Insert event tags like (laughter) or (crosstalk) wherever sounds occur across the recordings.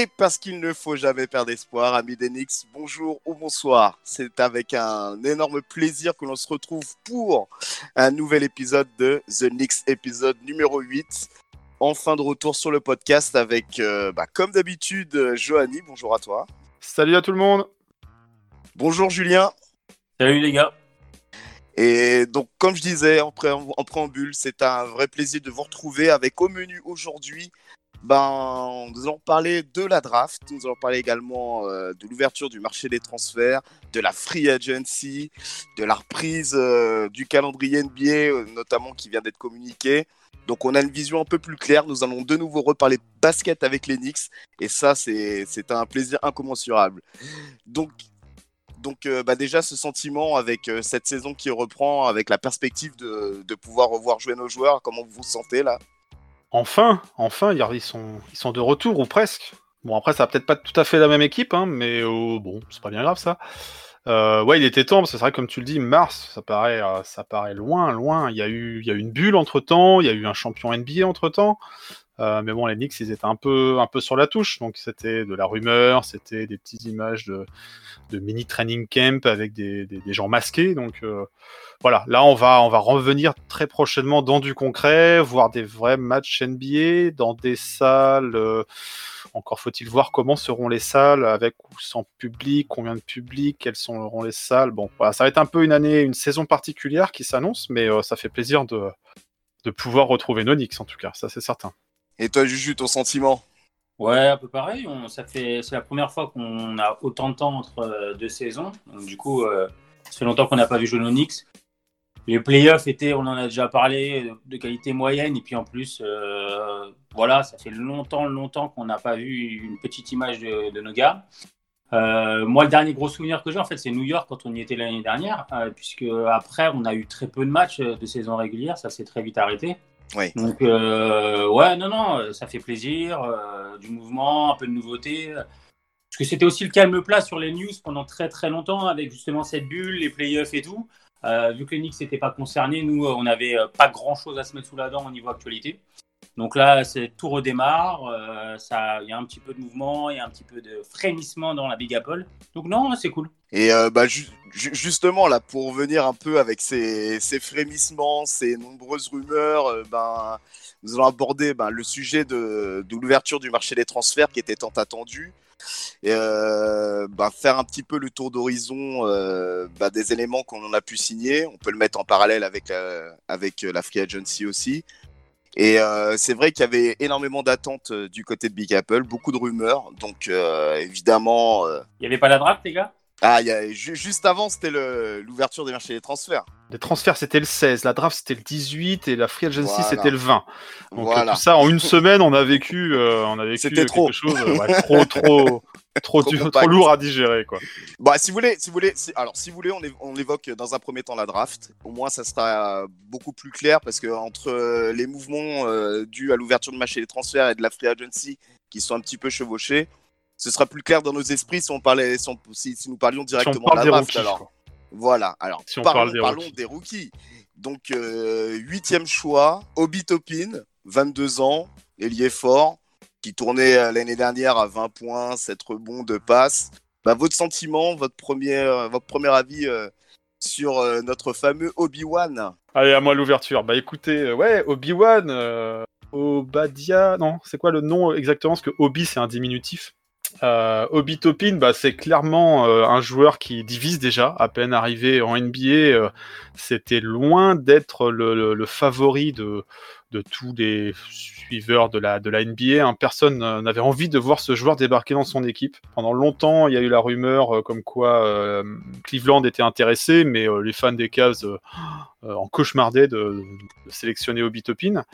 Et parce qu'il ne faut jamais perdre espoir, amis d'Enix, bonjour ou bonsoir. C'est avec un énorme plaisir que l'on se retrouve pour un nouvel épisode de The Nix, épisode numéro 8. Enfin de retour sur le podcast avec, euh, bah, comme d'habitude, Johanny. Bonjour à toi. Salut à tout le monde. Bonjour Julien. Salut les gars. Et donc, comme je disais en, en préambule, c'est un vrai plaisir de vous retrouver avec au menu aujourd'hui ben, nous allons parler de la draft, nous allons parler également euh, de l'ouverture du marché des transferts, de la free agency, de la reprise euh, du calendrier NBA, euh, notamment qui vient d'être communiqué. Donc on a une vision un peu plus claire, nous allons de nouveau reparler basket avec les Knicks, et ça c'est un plaisir incommensurable. Donc donc bah déjà ce sentiment avec cette saison qui reprend, avec la perspective de, de pouvoir revoir jouer nos joueurs, comment vous vous sentez là? Enfin, enfin, ils sont, ils sont de retour ou presque. Bon, après, ça va peut-être pas tout à fait la même équipe, hein, mais euh, bon, c'est pas bien grave ça. Euh, ouais, il était temps, parce que c'est vrai, comme tu le dis, mars, ça paraît, euh, ça paraît loin, loin. Il y, a eu, il y a eu une bulle entre temps, il y a eu un champion NBA entre temps. Mais bon, les Knicks, ils étaient un peu, un peu sur la touche, donc c'était de la rumeur, c'était des petites images de, de mini training camp avec des, des, gens masqués, donc voilà, là on va on va revenir très prochainement dans du concret, voir des vrais matchs NBA dans des salles. Euh, encore faut-il voir comment seront les salles avec ou sans public, combien de public, quelles seront les salles. Bon, voilà, ça va être un peu une année, une saison particulière qui s'annonce, mais euh, ça fait plaisir de de pouvoir retrouver Nonix en tout cas, ça c'est certain. Et toi, Juju, ton sentiment? Ouais, un peu pareil. ça fait, c'est la première fois qu'on a autant de temps entre euh, deux saisons. Du coup, fait longtemps qu'on n'a pas vu jouer Nonix les playoffs étaient, on en a déjà parlé, de qualité moyenne. Et puis en plus, euh, voilà, ça fait longtemps, longtemps qu'on n'a pas vu une petite image de, nos gars. Euh, moi, le dernier gros souvenir que j'ai, en fait, c'est New York quand on y était l'année dernière, euh, puisque après, on a eu très peu de matchs de saison régulière, ça s'est très vite arrêté. Oui. Donc, ouais, non, non, ça fait plaisir, du mouvement, un peu de nouveauté. Parce que c'était aussi le calme plat sur les news pendant très très longtemps, avec justement cette bulle, les playoffs et tout. Euh, vu que les Knicks n'étaient pas concernés, nous, on n'avait euh, pas grand-chose à se mettre sous la dent au niveau actualité. Donc là, c'est tout redémarre. Euh, il y a un petit peu de mouvement, il y a un petit peu de frémissement dans la Big Apple. Donc non, c'est cool. Et bah, justement, là, pour revenir un peu avec ces, frémissements, ces nombreuses rumeurs, ben, nous allons aborder ben, le sujet de, l'ouverture du marché des transferts qui était tant attendu et euh, bah, faire un petit peu le tour d'horizon euh, bah, des éléments qu'on a pu signer. On peut le mettre en parallèle avec avec la Free Agency aussi. Et euh, c'est vrai qu'il y avait énormément d'attentes du côté de Big Apple, beaucoup de rumeurs. Donc évidemment. Il n'y avait pas la draft, les gars? Ah, y a, juste avant, c'était l'ouverture des marchés des transferts. Les transferts, c'était le 16, la draft, c'était le 18 et la free agency, c'était le 20. Donc tout ça, en une semaine, on a vécu, euh, on a vécu quelque trop. chose euh, trop, trop, (laughs) trop, trop, lourd à digérer. Quoi. Bah, si vous voulez, si vous voulez, alors si vous voulez, on, on, évoque dans un premier temps la draft. Au moins, ça sera beaucoup plus clair parce que entre euh, les mouvements dus à l'ouverture de marché des transferts et de la free agency qui sont un petit peu chevauchés, ce sera plus clair dans nos esprits si on parlait, si, nous parlions directement de la draft. alors. Voilà. Alors, parlons, des, rookies. Donc, euh, huitième choix, Obi Topin, 22 ans, ailier fort, qui tournait euh, l'année dernière à 20 points, 7 rebonds, de passes. Bah, votre sentiment, votre premier, euh, votre premier avis sur notre fameux Obi-Wan? Allez, à moi l'ouverture. Bah écoutez, ouais, Obi-Wan, Obadia, non, c'est quoi le nom exactement? Parce que Obi, c'est un diminutif. Euh, Obi Topin, bah, c'est clairement euh, un joueur qui divise déjà, à peine arrivé en NBA. Euh, c'était loin d'être le, favori de, de tous les suiveurs de la, NBA. Hein. Personne n'avait envie de voir ce joueur débarquer dans son équipe. Pendant longtemps, il y a eu la rumeur comme quoi Cleveland était intéressé, mais les fans des Cavs en cauchemardaient de, sélectionner Obi Topin.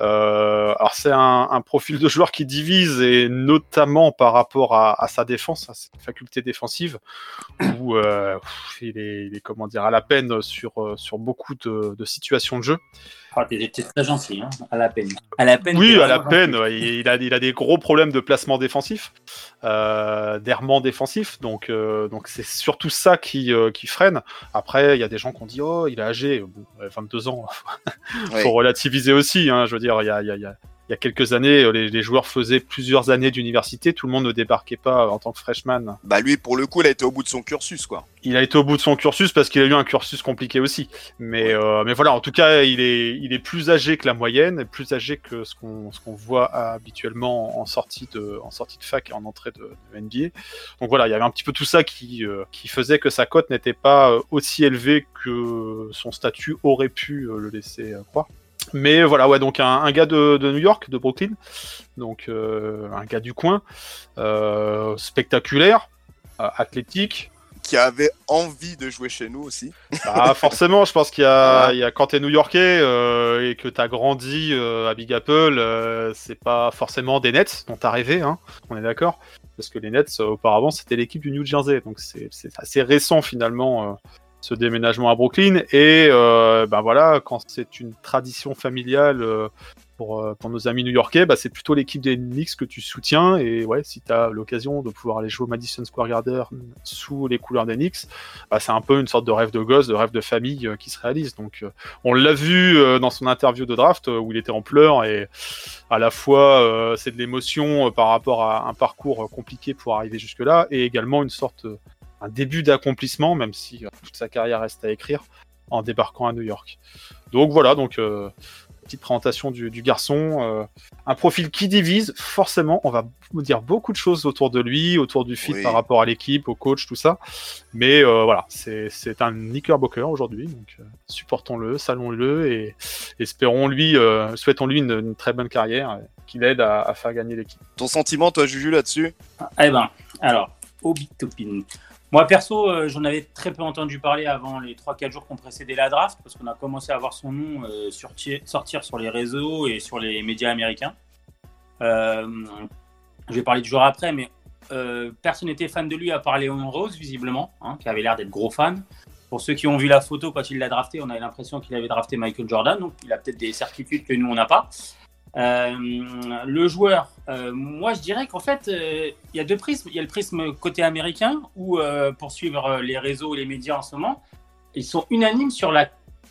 Euh, alors c'est un, profil de joueur qui divise et notamment par rapport à, sa défense, à sa faculté défensive, où euh, il, est, à la peine euh, sur beaucoup de, situations de jeu. Ah, t'es très gentil, hein à la peine. À la peine. Oui, à la peine. il, a, il a des gros problèmes de placement défensif, euh, d'errement défensif. Donc, donc c'est surtout ça qui, qui freine. Après, il y a des gens qui ont dit oh, il est âgé, 22 ans. (laughs) faut relativiser aussi. Hein, je veux dire il y a, il y a quelques années, euh, les, joueurs faisaient plusieurs années d'université, tout le monde ne débarquait pas en tant que freshman. Bah lui, pour le coup, il a été au bout de son cursus, quoi. Il a été au bout de son cursus parce qu'il a eu un cursus compliqué aussi. Mais, euh, mais voilà, en tout cas, il est, il est plus âgé que la moyenne, plus âgé que ce qu'on voit habituellement en sortie, de, en sortie de fac et en entrée de, NBA. Donc voilà, il y avait un petit peu tout ça qui, euh, qui faisait que sa cote n'était pas aussi élevée que son statut aurait pu le laisser croire. Mais voilà, ouais, donc un, gars de, New York, de Brooklyn, donc euh, un gars du coin, euh, spectaculaire, euh, athlétique. Qui avait envie de jouer chez nous aussi. (laughs) Ah, forcément, je pense qu'il y, a, il quand t'es New-Yorkais et que t'as grandi à Big Apple, c'est pas forcément des Nets dont t'as rêvé, hein, on est d'accord Parce que les Nets, auparavant, c'était l'équipe du New Jersey, donc c'est assez récent finalement ce déménagement à Brooklyn. Et euh, ben voilà, quand c'est une tradition familiale euh, pour, euh, pour, nos amis new-yorkais, bah, c'est plutôt l'équipe des Knicks que tu soutiens. Et ouais, si tu as l'occasion de pouvoir aller jouer au Madison Square Garden sous les couleurs des Knicks, bah, c'est un peu une sorte de rêve de gosse, de rêve de famille qui se réalise. Donc on l'a vu dans son interview de draft où il était en pleurs et à la fois c'est de l'émotion par rapport à un parcours compliqué pour arriver jusque-là et également une sorte un début d'accomplissement, même si euh, toute sa carrière reste à écrire, en débarquant à New York. Donc voilà, donc euh, petite présentation du, garçon, euh, un profil qui divise. Forcément, on va vous dire beaucoup de choses autour de lui, autour du fit par rapport à l'équipe, au coach, tout ça. Mais voilà, c'est un Knickerbocker aujourd'hui, donc supportons-le, salons-le et espérons-lui, souhaitons-lui une, très bonne carrière qui l'aide à, faire gagner l'équipe. Ton sentiment, toi, Juju, là-dessus? Eh ben, alors, Obi Topin. Moi, perso, euh, j'en avais très peu entendu parler avant les 3-4 jours qu'on précédait la draft, parce qu'on a commencé à voir son nom euh, sortir sur les réseaux et sur les médias américains. Euh, je vais parler du joueur après, mais personne n'était fan de lui à part Léon Rose, visiblement, hein, qui avait l'air d'être gros fan. Pour ceux qui ont vu la photo quand il l'a drafté, on avait l'impression qu'il avait drafté Michael Jordan, donc il a peut-être des certitudes que nous, on n'a pas. Euh, le joueur, euh, moi je dirais qu'en fait, euh, il y a deux prismes. Il y a le prisme côté américain, où pour suivre les réseaux et les médias en ce moment, ils sont unanimes sur la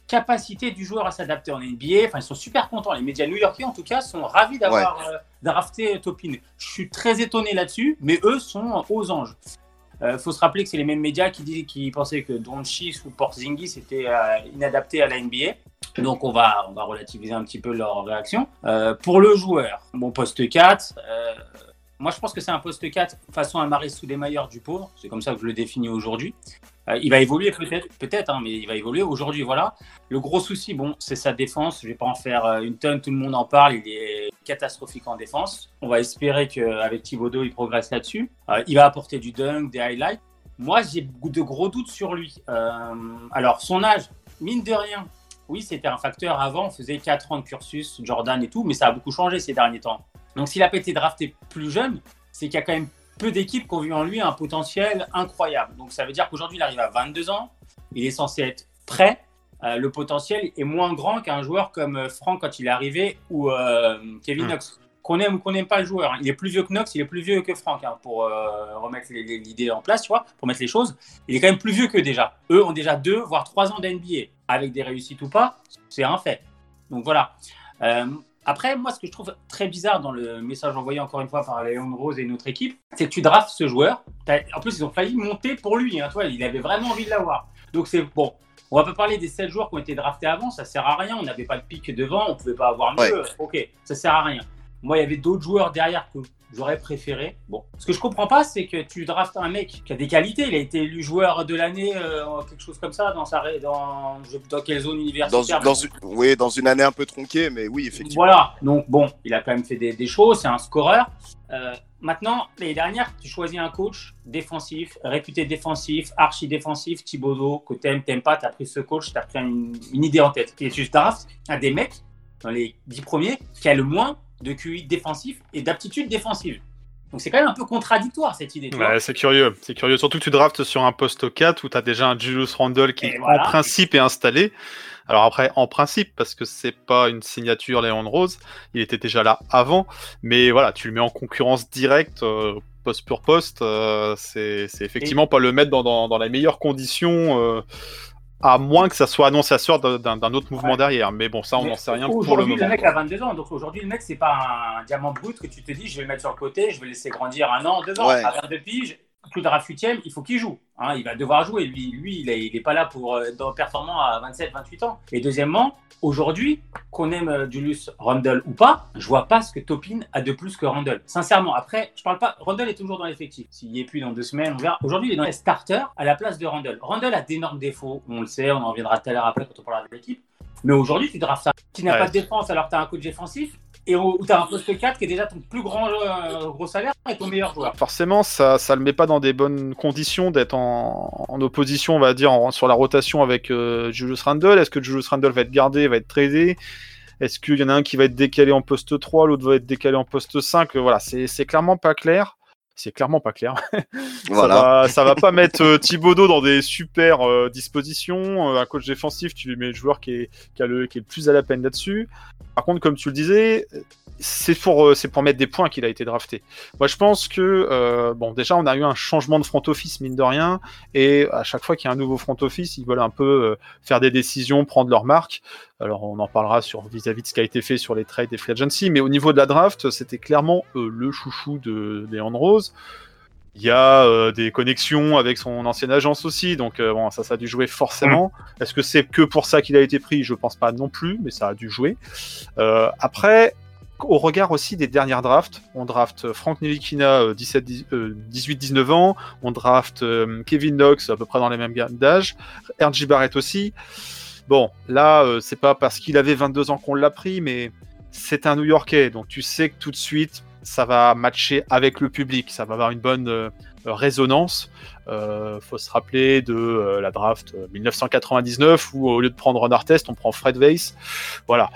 capacité du joueur à s'adapter en NBA. Enfin, ils sont super contents. Les médias new-yorkais, en tout cas, sont ravis d'avoir drafté Topin. Je suis très étonné là-dessus, mais eux sont aux anges. Il faut se rappeler que c'est les mêmes médias qui, disaient, qui pensaient que Doncic ou Porzingis étaient inadaptés à la NBA. Donc on va, on va relativiser un petit peu leur réaction. Euh, pour le joueur, bon poste 4, euh, moi je pense que c'est un poste 4 façon les mailleurs du pauvre, c'est comme ça que je le définis aujourd'hui. Euh, il va évoluer peut-être, peut-être, hein, mais il va évoluer aujourd'hui, voilà. Le gros souci, bon, c'est sa défense. Je vais pas en faire une tonne, tout le monde en parle. Il est catastrophique en défense. On va espérer qu'avec Thibodeau, il progresse là-dessus. il va apporter du dunk, des highlights. Moi, j'ai de gros doutes sur lui. alors, son âge, mine de rien, oui, c'était un facteur. Avant, on faisait 4 ans de cursus, Jordan et tout, mais ça a beaucoup changé ces derniers temps. Donc, s'il a pas été drafté plus jeune, c'est qu'il y a quand même peu d'équipes qui ont vu en lui un potentiel incroyable. Donc, ça veut dire qu'aujourd'hui, il arrive à 22 ans, il est censé être prêt. Euh, le potentiel est moins grand qu'un joueur comme euh, Franck quand il est arrivé ou euh, Kevin hmm. Knox. Qu'on aime ou qu'on n'aime pas le joueur. Hein. Il est plus vieux que Knox, il est plus vieux que Franck hein, pour remettre l'idée en place, tu vois, pour mettre les choses. Il est quand même plus vieux que déjà. Eux ont déjà deux, voire trois ans d'NBA avec des réussites ou pas, c'est un fait. Donc voilà. Après, moi, ce que je trouve très bizarre dans le message envoyé encore une fois par Léon Rose et notre équipe, c'est que tu draftes ce joueur. En plus, ils ont failli monter pour lui. Hein, toi, il avait vraiment envie de l'avoir. Donc c'est bon. On va pas parler des 7 joueurs qui ont été draftés avant, ça sert à rien. On n'avait pas de pic devant, on pouvait pas avoir mieux. Ok, ça sert à rien. Moi, il y avait d'autres joueurs derrière que j'aurais préféré. Bon, ce que je comprends pas, c'est que tu draftes un mec qui a des qualités. Il a été élu joueur de l'année, euh, quelque chose comme ça, dans sa dans, dans quelle zone universitaire dans, une, Oui, dans une année un peu tronquée, mais oui, effectivement. Voilà. Donc bon, il a quand même fait des, choses. C'est un scoreur. Euh, maintenant, l'année dernière, tu choisis un coach défensif, réputé défensif, archi défensif, Thibodeau, que t'aimes, t'aimes pas, t'as pris ce coach, t'as pris une, une, idée en tête. Et tu draftes à des mecs dans les dix premiers qui a le moins de QI défensif et d'aptitude défensive. Donc c'est quand même un peu contradictoire cette idée. Ouais, c'est curieux, c'est curieux. Surtout que tu draftes sur un poste 4 où tu as déjà un Julius Randle qui en principe est installé. Alors après, en principe, parce que c'est pas une signature Léon Rose, il était déjà là avant, mais voilà, tu le mets en concurrence directe, euh, poste pour poste, euh, c'est effectivement pas le mettre dans, dans, dans les meilleures conditions euh, À moins que ça soit annonciateur d'un autre mouvement derrière. Mais bon, ça, on n'en sait rien pour le Aujourd'hui, moment. le mec a 22 ans. Donc aujourd'hui, le mec, c'est pas un diamant brut que tu te dis, je vais le mettre sur le côté, je vais le laisser grandir un an, deux ans. Ouais. À 22 piges, coup de draft 8 il faut qu'il joue. hein. il va devoir jouer. Lui, lui il est, il est pas là pour euh, être performant à 27, 28 ans. Et deuxièmement, aujourd'hui, qu'on aime euh, Julius Randle ou pas, je vois pas ce que Topin a de plus que Randle. Sincèrement, après, je parle pas. Randle est toujours dans l'effectif. S'il y est plus dans deux semaines, on verra. Aujourd'hui, il est dans les starters à la place de Randle. Randle a d'énormes défauts. On le sait, on en reviendra tout à l'heure après quand on parlera de l'équipe. Mais aujourd'hui, tu drafts ça. Tu n'as Ouais. pas de défense alors que tu as un coach défensif et où tu un poste 4 qui est déjà ton plus grand euh, gros salaire et ton meilleur joueur. Forcément, ça ça le met pas dans des bonnes conditions d'être en, en opposition, on va dire, sur la rotation avec euh, Julius Randle. Est-ce que Julius Randle va être gardé, va être tradé? Est-ce qu'il y en a un qui va être décalé en poste 3, l'autre va être décalé en poste 5 Voilà, c'est clairement pas clair. C'est clairement pas clair. (laughs) Voilà. Ça va, ça va pas (laughs) mettre euh, Thibodeau dans des super euh, dispositions. Euh, un coach défensif, tu lui mets le joueur qui est, qui, a le, qui est le plus à la peine là-dessus. Par contre, comme tu le disais, c'est pour, c'est pour mettre des points qu'il a été drafté. Moi, je pense que, euh, bon, déjà, on a eu un changement de front office, mine de rien, et à chaque fois qu'il y a un nouveau front office, ils veulent un peu euh, faire des décisions, prendre leur marque. Alors, on en parlera sur vis-à-vis de ce qui a été fait sur les trades et free agency, mais au niveau de la draft, c'était clairement euh, le chouchou de Leon Rose. Il y a euh, des connexions avec son ancienne agence aussi, donc euh, bon, ça, ça a dû jouer forcément. Est-ce que c'est que pour ça qu'il a été pris? Je pense pas non plus, mais ça a dû jouer. Après, au regard aussi des dernières drafts, on draft Frank Nilikina, euh, 17, 10, euh, 18-19 ans, on draft Kevin Knox à peu près dans les mêmes gammes d'âge, RJ Barrett aussi. Bon, là, euh, c'est pas parce qu'il avait 22 ans qu'on l'a pris, mais c'est un New Yorkais, donc tu sais que tout de suite, ça va matcher avec le public, ça va avoir une bonne euh, résonance. Euh, faut se rappeler de euh, la draft euh, 1999 où au lieu de prendre Ron Artest, on prend Fred Weiss. Voilà.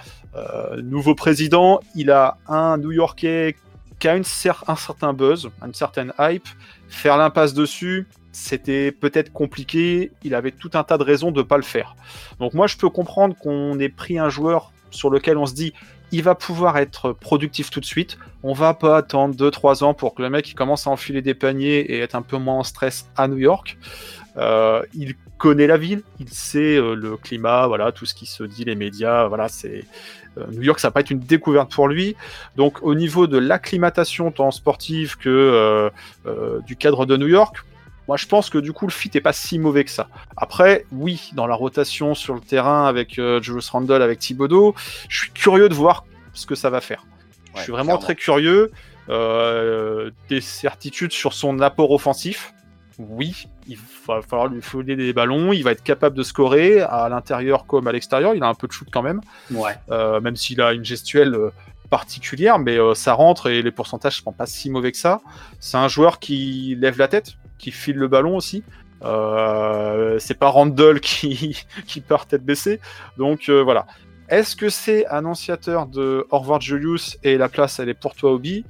Nouveau président, il a un New Yorkais qui a une un certain buzz, une certaine hype. Faire l'impasse dessus, c'était peut-être compliqué. Il avait tout un tas de raisons de ne pas le faire. Donc moi, je peux comprendre qu'on ait pris un joueur sur lequel on se dit il va pouvoir être productif tout de suite. On va pas attendre 2-3 ans pour que le mec commence à enfiler des paniers et être un peu moins en stress à New York. Euh, il connaît la ville, il sait euh, le climat, voilà, tout ce qui se dit, les médias, voilà, c'est euh, New York, ça va pas être une découverte pour lui. Donc au niveau de l'acclimatation tant sportive que du cadre de New York, moi je pense que du coup le fit est pas si mauvais que ça. Après, oui, dans la rotation sur le terrain avec euh, Julius Randle, avec Thibodeau, je suis curieux de voir ce que ça va faire. je suis vraiment clairement. très curieux. Euh, des certitudes sur son apport offensif. Oui, il va falloir lui filer des ballons. Il va être capable de scorer à l'intérieur comme à l'extérieur. Il a un peu de shoot quand même, Ouais. euh, même s'il a une gestuelle euh, particulière, mais euh, ça rentre et les pourcentages sont pas si mauvais que ça. C'est un joueur qui lève la tête, qui file le ballon aussi. Euh, c'est pas Randall (laughs) qui, qui part tête baissée. Donc euh, voilà. Est-ce que c'est annonciateur de Au revoir Julius et la place elle est pour toi Obi?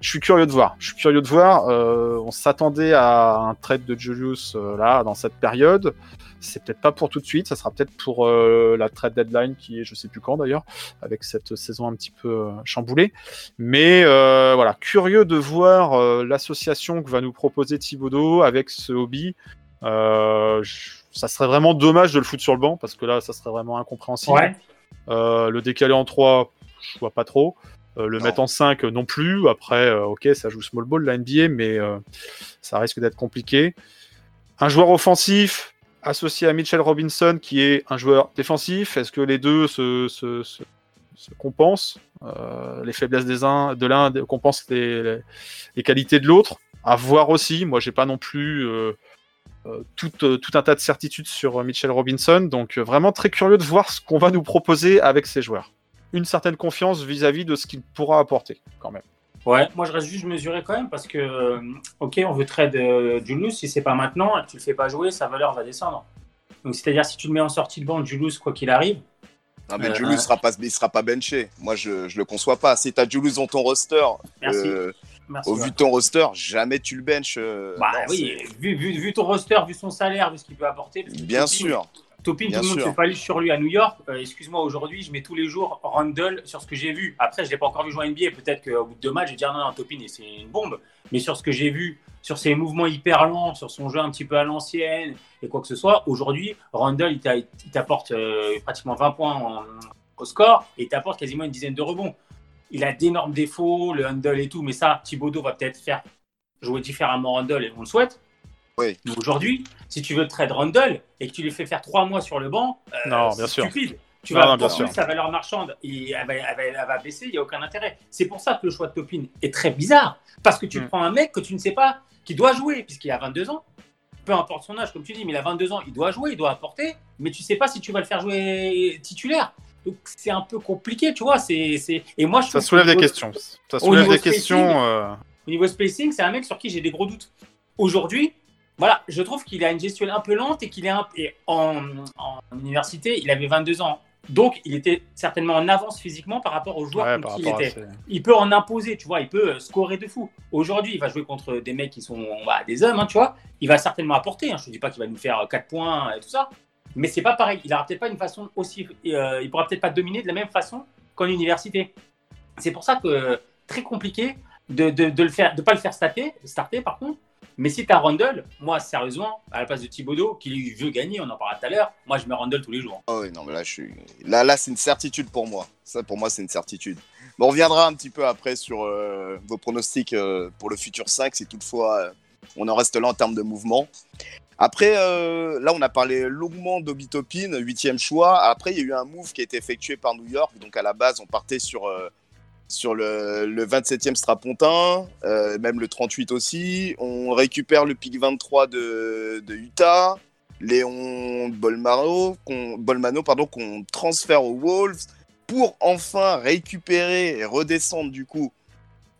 Je suis curieux de voir. Je suis curieux de voir. On s'attendait à un trade de Julius là dans cette période. C'est peut-être pas pour tout de suite. Ça sera peut-être pour euh, la trade deadline qui est je sais plus quand d'ailleurs avec cette saison un petit peu euh, chamboulée. Mais euh, voilà, curieux de voir euh, l'association que va nous proposer Thibodeau avec ce hobby. Euh, ça serait vraiment dommage de le foutre sur le banc parce que là, ça serait vraiment incompréhensible. Ouais. Euh, le décaler en 3, je vois pas trop. Euh, le Non. mettre en 5 non plus. Après, euh, ok, ça joue small ball la NBA, mais euh, ça risque d'être compliqué. Un joueur offensif associé à Mitchell Robinson qui est un joueur défensif. Est-ce que les deux se, se, se- se compensent Les faiblesses de l'un compensent les, qualités de l'autre? À voir aussi. Moi, j'ai pas non plus. euh, euh, tout, euh, tout un tas de certitudes sur Mitchell Robinson. Donc vraiment très curieux de voir ce qu'on va nous proposer avec ces joueurs. Une certaine confiance vis-à-vis de ce qu'il pourra apporter quand même. Ouais, moi je reste juste mesuré quand même parce que, euh, ok, on veut trade euh, Julius, si c'est pas maintenant, tu le fais pas jouer, sa valeur va descendre. Donc c'est-à-dire si tu le mets en sortie de banc, Julius, quoi qu'il arrive, Non, mais Euh, Julius sera pas, il sera pas benché. Moi, je, je le conçois pas. Si tu as Julius dans ton roster, merci. euh, merci au ouais. vu de ton roster, jamais tu le benches. euh, Bah non, oui, vu, vu, vu ton roster, vu son salaire, vu ce qu'il peut apporter. que Bien sûr. Topin, Bien tout le monde sûr. se sur lui à New York. Euh, Excuse-moi, aujourd'hui, je mets tous les jours Randall sur ce que j'ai vu. Après, je l'ai pas encore vu jouer en NBA. Peut-être qu'au bout de deux matchs, je vais dire non, non, Topin, c'est une bombe. Mais sur ce que j'ai vu, sur ses mouvements hyper lents, sur son jeu un petit peu à l'ancienne et quoi que ce soit, aujourd'hui, Randall, il t'a- il t'apporte euh, pratiquement 20 points en- au score et il t'apporte quasiment une dizaine de rebonds. Il a d'énormes défauts, le handle et tout, mais ça, Thibodeau va peut-être faire jouer différemment Randall et on le souhaite. Oui. Mais aujourd'hui, si tu veux trade Randall et que tu lui fais faire trois mois sur le banc, euh, Non, c'est bien sûr. stupide. Tu Non, vas non, bien sûr. sa valeur marchande et elle va, elle va- elle va baisser, il n'y a aucun intérêt. C'est pour ça que le choix de Topin est très bizarre. Parce que tu Mm. prends un mec que tu ne sais pas, qui doit jouer, puisqu'il a 22 ans. Peu importe son âge, comme tu dis, mais il a 22 ans, il doit jouer, il doit apporter, mais tu sais pas si tu vas le faire jouer titulaire. Donc c'est un peu compliqué, tu vois. C'est, c'est... Et moi, je Ça soulève des questions. Ça soulève des spacing, questions. euh, Au niveau spacing, c'est un mec sur qui j'ai des gros doutes. Aujourd'hui, voilà, je trouve qu'il a une gestuelle un peu lente et qu'il est un... et en, en université, il avait 22 ans. Donc, il était certainement en avance physiquement par rapport aux joueurs ouais, contre qui il était. Il peut en imposer, tu vois, il peut euh, scorer de fou. Aujourd'hui, il va jouer contre des mecs qui sont bah, des hommes, hein, tu vois. Il va certainement apporter. hein. Je ne dis pas qu'il va nous faire 4 points et tout ça. Mais c'est pas pareil. Il n'aura peut-être pas une façon aussi. euh, il pourra peut-être pas dominer de la même façon qu'en université. C'est pour ça que euh, très compliqué de, de, de le faire, de pas le faire starter, starter par contre. Mais si tu as Randall, moi sérieusement, à la place de Thibodeau, qui lui veut gagner, on en parlera tout à l'heure, moi je mets Randall tous les jours. Ah oui, non, mais là, je suis... là, là c'est une certitude pour moi. Ça, pour moi, c'est une certitude. Bon, on reviendra un petit peu après sur euh, vos pronostics euh, pour le futur 5, si toutefois euh, on en reste là en termes de mouvement. Après, euh, là, on a parlé longuement d'Obi Topin, huitième choix. Après, il y a eu un move qui a été effectué par New York. Donc, à la base, on partait sur, sur le, le 27e Strapontin, euh, même le 38 aussi. On récupère le pick 23 de, de Utah. Léon Bolmano, qu'on, Bolmano pardon, qu'on transfère aux Wolves pour enfin récupérer et redescendre du coup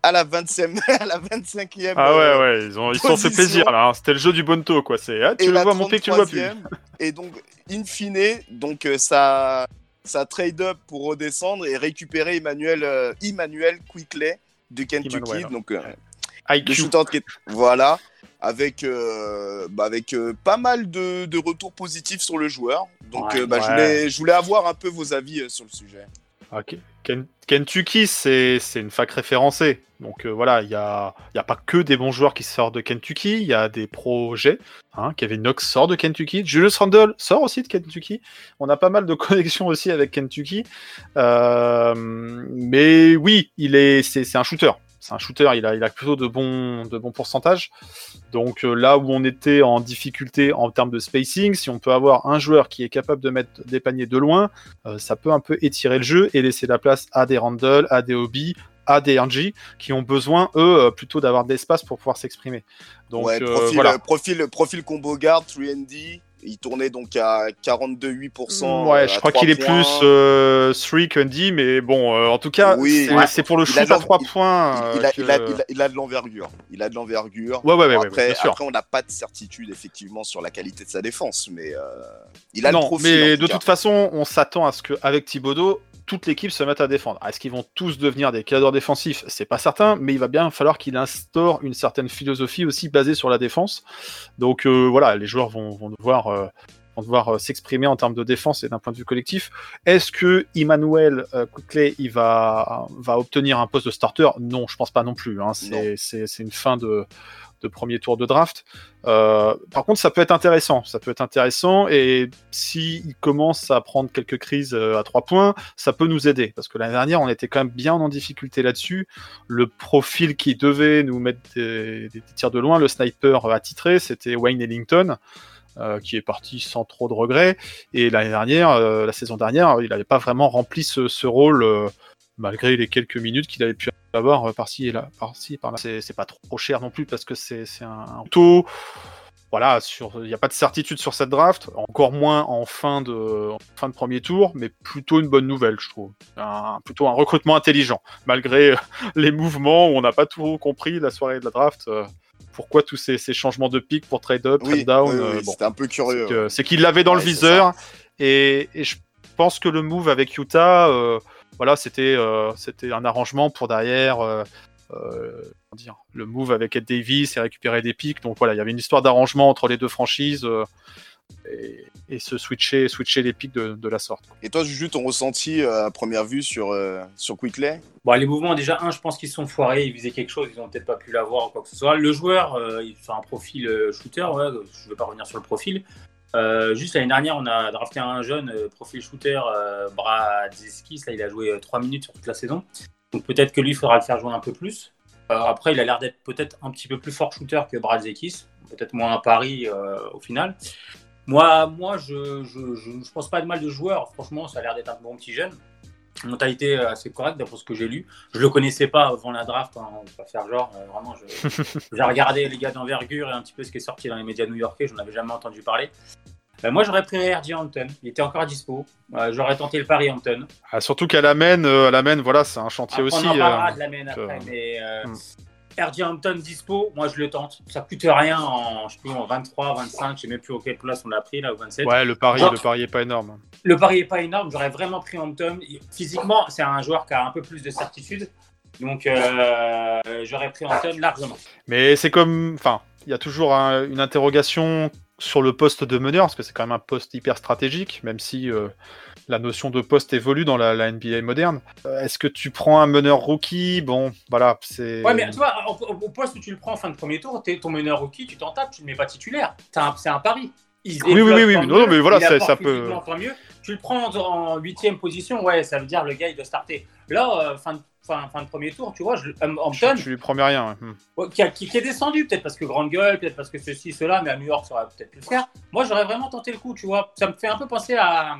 à la 25e, (laughs) à la 25e Ah euh, ouais, ouais, ils ont, ils sont fait plaisir là. hein. C'était le jeu du bonto, quoi. C'est, ah, tu et le vois monter tu le vois plus. 33e. Et donc, in fine, donc, euh, ça, ça trade up pour redescendre et récupérer Emmanuel, euh, Emmanuel Quickley de Kentucky. Emmanuel. Donc, euh, IQ. Voilà. Avec, euh, bah, avec euh, pas mal de, de retours positifs sur le joueur. Donc, Ouais. bah, je, voulais, je voulais avoir un peu vos avis sur le sujet. Ok. Ken- Kentucky, c'est une fac référencée. Donc euh, voilà, il n'y a, a pas que des bons joueurs qui sortent de Kentucky, il y a des projets. Hein, Kevin Knox sort de Kentucky, Julius Randle sort aussi de Kentucky. On a pas mal de (laughs) connexions aussi avec Kentucky. Euh, mais oui, il est, c'est un shooter. C'est un shooter, il a, il a plutôt de bons, de bons pourcentages. Donc euh, là où on était en difficulté en termes de spacing, si on peut avoir un joueur qui est capable de mettre des paniers de loin, euh, ça peut un peu étirer le jeu et laisser la place à des Randall, à des Hobby, à des RG qui ont besoin, eux, euh, plutôt d'avoir de l'espace pour pouvoir s'exprimer. Donc ouais, profil, voilà. profil, profil combo guard, 3D. Il tournait donc à 42,8%. Ouais, euh, je crois qu'il est plus euh, 3 que D, mais bon, euh, en tout cas, Oui, c'est ouais. c'est pour le shoot à l'en- 3 il- points. Il, euh, il a, que- il, a, il, a, il a de l'envergure. Il a de l'envergure. Ouais, ouais, ouais, ouais, après, bien sûr. après, on n'a pas de certitude effectivement sur la qualité de sa défense, mais euh, il a le non, profil. mais en tout de cas. toute façon, on s'attend à ce qu'avec Thibodeau, toute l'équipe se mette à défendre. Est-ce qu'ils vont tous devenir des cadres défensifs? C'est pas certain, mais il va bien falloir qu'il instaure une certaine philosophie aussi basée sur la défense. Donc euh, voilà, les joueurs vont, vont devoir, euh, vont devoir euh, s'exprimer en termes de défense et d'un point de vue collectif. Est-ce que Emmanuel il va, va obtenir un poste de starter? Non, je pense pas non plus. hein. C'est une fin de, de premier tour de draft. Euh, par contre, ça peut être intéressant. Ça peut être intéressant. Et s'il commence à prendre quelques crises euh, à trois points, ça peut nous aider. Parce que l'année dernière, on était quand même bien en difficulté là-dessus. Le profil qui devait nous mettre des, tirs de loin, le sniper attitré, c'était Wayne Ellington. euh, qui est parti sans trop de regrets. Et l'année dernière, la saison dernière, il n'avait pas vraiment rempli ce, ce rôle, malgré les quelques minutes qu'il avait pu avoir euh, par-ci et là, par-ci, par-là. C'est, c'est pas trop cher non plus parce que c'est, un, taux. Voilà, il n'y a pas de certitude sur cette draft, encore moins en fin de, en fin de premier tour, mais plutôt une bonne nouvelle, je trouve. Un, plutôt un recrutement intelligent, malgré euh, (laughs) les mouvements où on n'a pas tout compris la soirée de la draft. euh, pourquoi tous ces, ces changements de pick pour trade up, Oui, trade down oui, oui, euh, bon. c'était un peu curieux. C'est qu'il l'avait dans Ouais, le viseur. Et, et je pense que le move avec Utah, euh, voilà, c'était euh, c'était un arrangement pour derrière. euh, euh, dire, le move avec Ed Davis et récupérer des pics. Donc voilà, il y avait une histoire d'arrangement entre les deux franchises. euh, et, se switcher, switcher les pics de, la sorte. Et toi, Juju, ton ressenti euh, à première vue sur, euh, sur Quickley? Bon, Les mouvements, déjà, un, je pense qu'ils sont foirés, ils visaient quelque chose, ils n'ont peut-être pas pu l'avoir ou quoi que ce soit. Le joueur, euh, il fait un profil shooter, je ne vais pas revenir sur le profil. Juste l'année dernière, on a drafté un jeune profil shooter, Bradzeski, là il a joué 3 minutes sur toute la saison. Donc peut-être que lui, il faudra le faire jouer un peu plus. après, il a l'air d'être peut-être un petit peu plus fort shooter que Bradzeski, peut-être moins à Paris au final. Moi, moi je ne pense pas de mal de joueur. Franchement, ça a l'air d'être un bon petit jeune. Mentalité assez correcte d'après ce que j'ai lu. Je le connaissais pas avant la draft, hein, on va pas faire genre. Euh, vraiment, (laughs) j'ai regardé les gars d'envergure et un petit peu ce qui est sorti dans les médias new-yorkais. Je n'en avais jamais entendu parler. Euh, moi, j'aurais pris R.J. Hampton. Il était encore à dispo. Euh, j'aurais tenté le pari Hampton. Ah, surtout qu'à la main, à la main, voilà, c'est un chantier aussi. On en parlera de la main après, mais. Hmm. RJ Hampton dispo, moi je le tente. Ça coûte rien en, je sais plus, en 23, 25, je sais même plus auquel place on l'a pris là, au 27. Ouais, le pari, le pari est pas énorme. Le pari est pas énorme, j'aurais vraiment pris Hampton. Physiquement, c'est un joueur qui a un peu plus de certitude. Donc euh, j'aurais pris Hampton largement. Mais c'est comme. Enfin, il y a toujours une interrogation sur le poste de meneur, parce que c'est quand même un poste hyper stratégique, même si euh, la notion de poste évolue dans la, NBA moderne. Euh, est-ce que tu prends un meneur rookie? Bon, voilà, c'est. Ouais, mais tu vois, au, poste où tu le prends en fin de premier tour, es, ton meneur rookie, tu t'en tapes, tu ne mets pas titulaire. C'est un, pari. oui, oui, oui, oui, non, mais voilà, ça, peut. Mieux. Tu le prends en huitième position, ouais, ça veut dire le gars il doit starter. Là, euh, fin, de, fin, fin, de premier tour, tu vois, je, Hampton. Je, lui promets rien. Hmm. Qui, qui, est descendu, peut-être parce que grande gueule, peut-être parce que ceci, cela, mais à New York, ça aurait peut-être pu le faire. Moi, j'aurais vraiment tenté le coup, tu vois. Ça me fait un peu penser à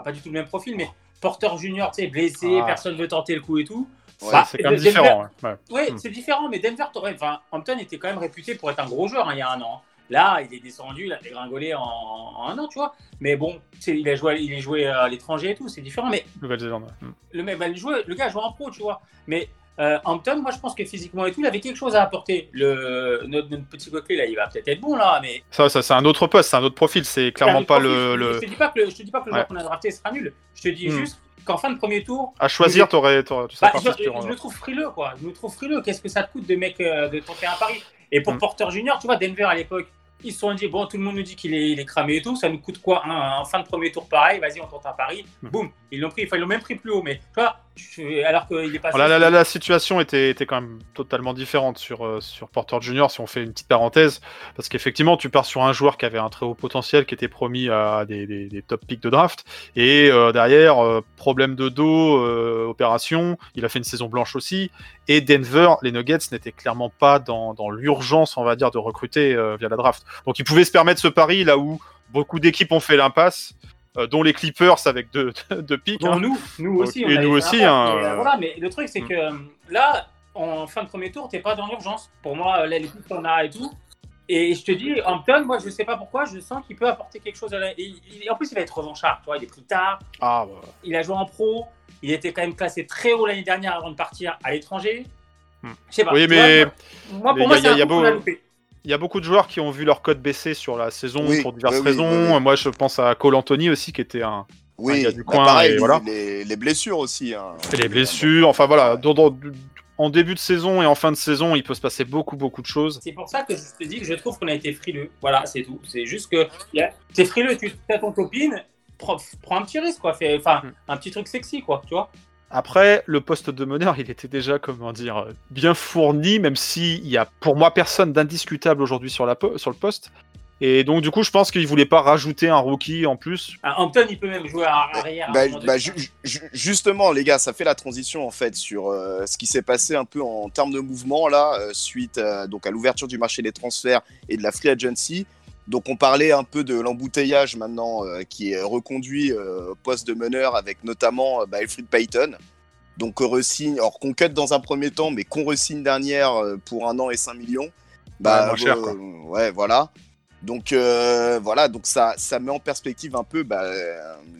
pas du tout le même profil, mais Porter Junior, tu sais, blessé, ah. personne veut tenter le coup et tout. Bah, c'est quand même différent. Oui, hmm. c'est différent, mais Denver, enfin, Hampton était quand même réputé pour être un gros joueur hein, il y a un an. Là, il est descendu, il a dégringolé en, en un an, tu vois. Mais bon, il a joué, il est joué à l'étranger et tout, c'est différent. Mais Nouvelle-Zélande. Hmm. Le, bah, le, le gars joue en pro, tu vois. Mais euh, Hampton, moi je pense que physiquement et tout, il avait quelque chose à apporter. Le, notre, petit côté là, il va peut-être être bon là, mais. Ça, ça c'est un autre poste, c'est un autre profil, c'est clairement pas le, Je, te dis pas que le, je te dis pas que le joueur qu'on a drafté sera nul. Je te dis hmm. juste qu'en fin de premier tour. À choisir, tu aurais. Bah, je, je, le trouve frileux, quoi. Je me trouve frileux. Qu'est-ce que ça te coûte de mec euh, de tenter un pari? Et pour hmm. Porter Junior, tu vois, Denver à l'époque, ils se sont dit, bon, tout le monde nous dit qu'il est, est, cramé et tout, ça nous coûte quoi En fin de premier tour, pareil, vas-y, on tente un pari. Hmm. Boum, ils l'ont pris, enfin, ils l'ont même pris plus haut, mais tu vois, alors qu'il est pas. La, la, la, situation était, était, quand même totalement différente sur, euh, sur Porter Junior, si on fait une petite parenthèse, parce qu'effectivement, tu pars sur un joueur qui avait un très haut potentiel, qui était promis à des, des, top picks de draft, et euh, derrière, euh, problème de dos, opération, il a fait une saison blanche aussi, et Denver, les Nuggets n'étaient clairement pas dans, dans l'urgence, on va dire, de recruter via la draft. Donc ils pouvaient se permettre ce pari là où beaucoup d'équipes ont fait l'impasse. Euh, dont les Clippers avec deux, (laughs) deux pics. Hein. nous, nous aussi. et nous aussi. Hein, mais, euh, voilà, mais le truc, c'est mm. que euh, là, en fin de premier tour, t'es pas dans l'urgence. Pour moi, là, les pics qu'on a et tout. Et je te dis, Hampton, moi, je sais pas pourquoi, je sens qu'il peut apporter quelque chose à la. Et, en plus, il va être revanchard. Tu vois, il est pris tard. Ah, Il a joué en pro. Il était quand même classé très haut l'année dernière avant de partir à l'étranger. Hmm. Je sais pas. Oui, mais. Moi, pour moi, c'est un beau... Il y a beaucoup de joueurs qui ont vu leur code baisser sur la saison pour diverses raisons. Moi, je pense à Cole Anthony aussi, qui était un, oui, du bah, coin. Pareil, voilà. les, blessures aussi. Hein. les blessures, enfin voilà. en début de saison et en fin de saison, il peut se passer beaucoup, beaucoup de choses. C'est pour ça que je te dis que je trouve qu'on a été frileux. Voilà, c'est tout. C'est juste que t'es frileux, tu as ton copine, prends, un petit risque, quoi. enfin, hmm. un petit truc sexy, quoi, tu vois. Après, le poste de meneur, il était déjà, comment dire, bien fourni, même s'il y a pour moi personne d'indiscutable aujourd'hui sur, sur le poste. Et donc, du coup, je pense qu'il voulait pas rajouter un rookie en plus. Ah, Hampton, il peut même jouer à arrière. Bah, bah, justement, les gars, ça fait la transition en fait sur euh, ce qui s'est passé un peu en termes de mouvement là, euh, suite euh, donc à l'ouverture du marché des transferts et de la free agency. Donc, on parlait un peu de l'embouteillage maintenant qui est reconduit au poste de meneur avec notamment bah, Alfred Payton. Donc, resigne, alors qu'on cut dans un premier temps, mais qu'on resigne dernière pour un an et 5 millions. Bah, cher, quoi. ouais, voilà. Donc euh, voilà, donc ça, ça met en perspective un peu bah,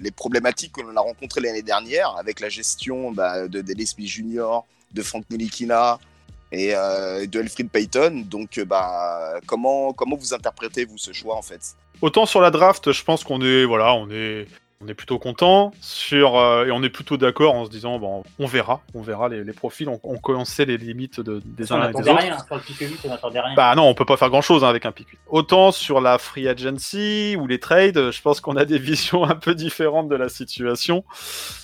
les problématiques que l'on a rencontrées l'année dernière avec la gestion bah, de Delespi Junior, de Frank Nilikina et euh, de Elfried Payton. Donc bah, comment, comment vous interprétez vous ce choix en fait? Autant sur la draft, je pense qu'on est voilà, on est on est plutôt content sur euh, et on est plutôt d'accord en se disant bon, on verra, on verra les, les profils, on, on connaissait les limites de, des On uns et des n'attendait autres. rien, sur le pick 8, on n'attendait rien. Bah non, on peut pas faire grand chose avec un pick 8. Autant sur la free agency ou les trades, je pense qu'on a des (laughs) visions un peu différentes de la situation.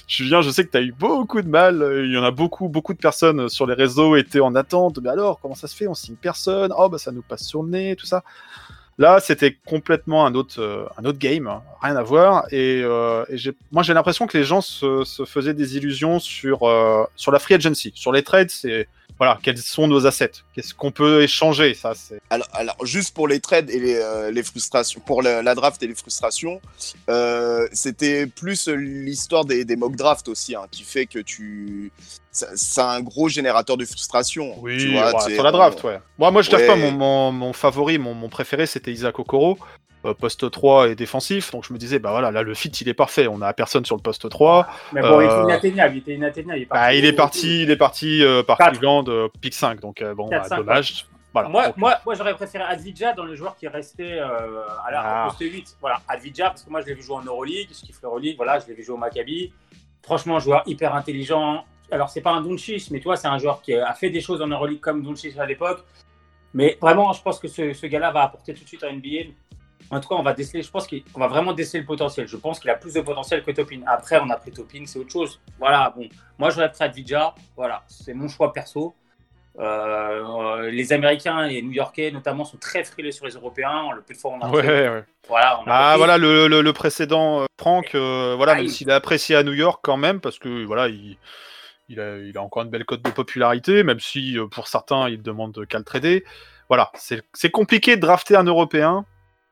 Julien, je sais que tu as eu beaucoup de mal. euh, Il y en a beaucoup, beaucoup de personnes sur les réseaux étaient en attente. Mais alors, comment ça se fait On signe personne. Oh, bah ça nous passe sur le nez, tout ça. Là, c'était complètement un autre, euh, un autre game, rien à voir. Et, euh, moi, j'ai l'impression que les gens se, se faisaient des illusions sur, euh, sur la free agency. Sur les trades, c'est voilà, quels sont nos assets? Qu'est-ce qu'on peut échanger? Ça, c'est Alors, alors, juste pour les trades et les, euh, les frustrations, pour la, la draft et les frustrations, euh, c'était plus l'histoire des, des mock drafts aussi, hein, qui fait que tu. C'est un gros générateur de frustration. Oui, tu vois, ouais, sur la draft, ouais. Moi, moi je cache Ouais. pas, mon, mon, mon favori, mon, mon préféré, c'était Isaac Okoro, poste 3 et défensif. Donc je me disais, bah voilà, là, le fit, il est parfait. On a personne sur le poste 3. Mais bon, il était euh, inatteignable, il était inatteignable. Bah, il est parti, il est parti euh, par. Cleveland, euh, pick 5. Donc euh, bon, bah, dommage. Voilà. Moi, Donc, moi, moi j'aurais préféré Advidja dans le joueur qui est resté euh, à la Ah. poste 8. Voilà, Advidja, parce que moi je l'ai vu jouer en Euroleague, ce qui fait Euroleague, voilà, je l'ai vu jouer au Maccabi. Franchement, joueur hyper intelligent. Alors, c'est pas un Doncic, mais tu vois, c'est un joueur qui a fait des choses en Euroleague comme Doncic à l'époque. Mais vraiment, je pense que ce, ce gars-là va apporter tout de suite en NBA. En tout cas, on va déceler, je pense qu'on va vraiment déceler le potentiel. Je pense qu'il a plus de potentiel que Topin. Après, on a pris Topin, c'est autre chose. Voilà, bon. Moi, j'aurais pris Advidja. Voilà, c'est mon choix perso. Euh, euh, les Américains et les New-Yorkais, notamment, sont très frileux sur les Européens. Le plus fois, on a. ouais, ouais. Voilà, on a Ah voilà le, le, le précédent euh, Franck, euh, voilà Ah, même il- s'il est apprécié à New York quand même parce que voilà il, il, a, il a encore une belle cote de popularité même si pour certains il demande qu'à le trader. Voilà c'est c'est compliqué de drafter un Européen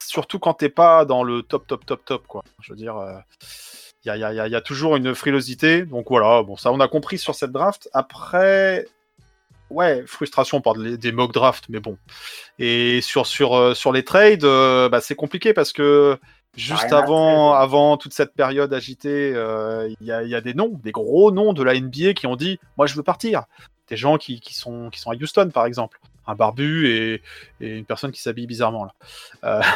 surtout quand t'es pas dans le top top top top quoi. Je veux dire euh, il y, a, il y, y a- il y a toujours une frilosité donc voilà bon ça on a compris sur cette draft après. Ouais, frustration par des des mock drafts, mais bon. Et sur, sur, euh, sur les trades, euh, bah, c'est compliqué parce que juste avant, trader. avant toute cette période agitée, euh, il y, a, y a des noms, des gros noms de la NBA qui ont dit Moi, je veux partir. Des gens qui, qui, sont, qui sont à Houston, par exemple. Un barbu et, et une personne qui s'habille bizarrement, là. Euh, (laughs)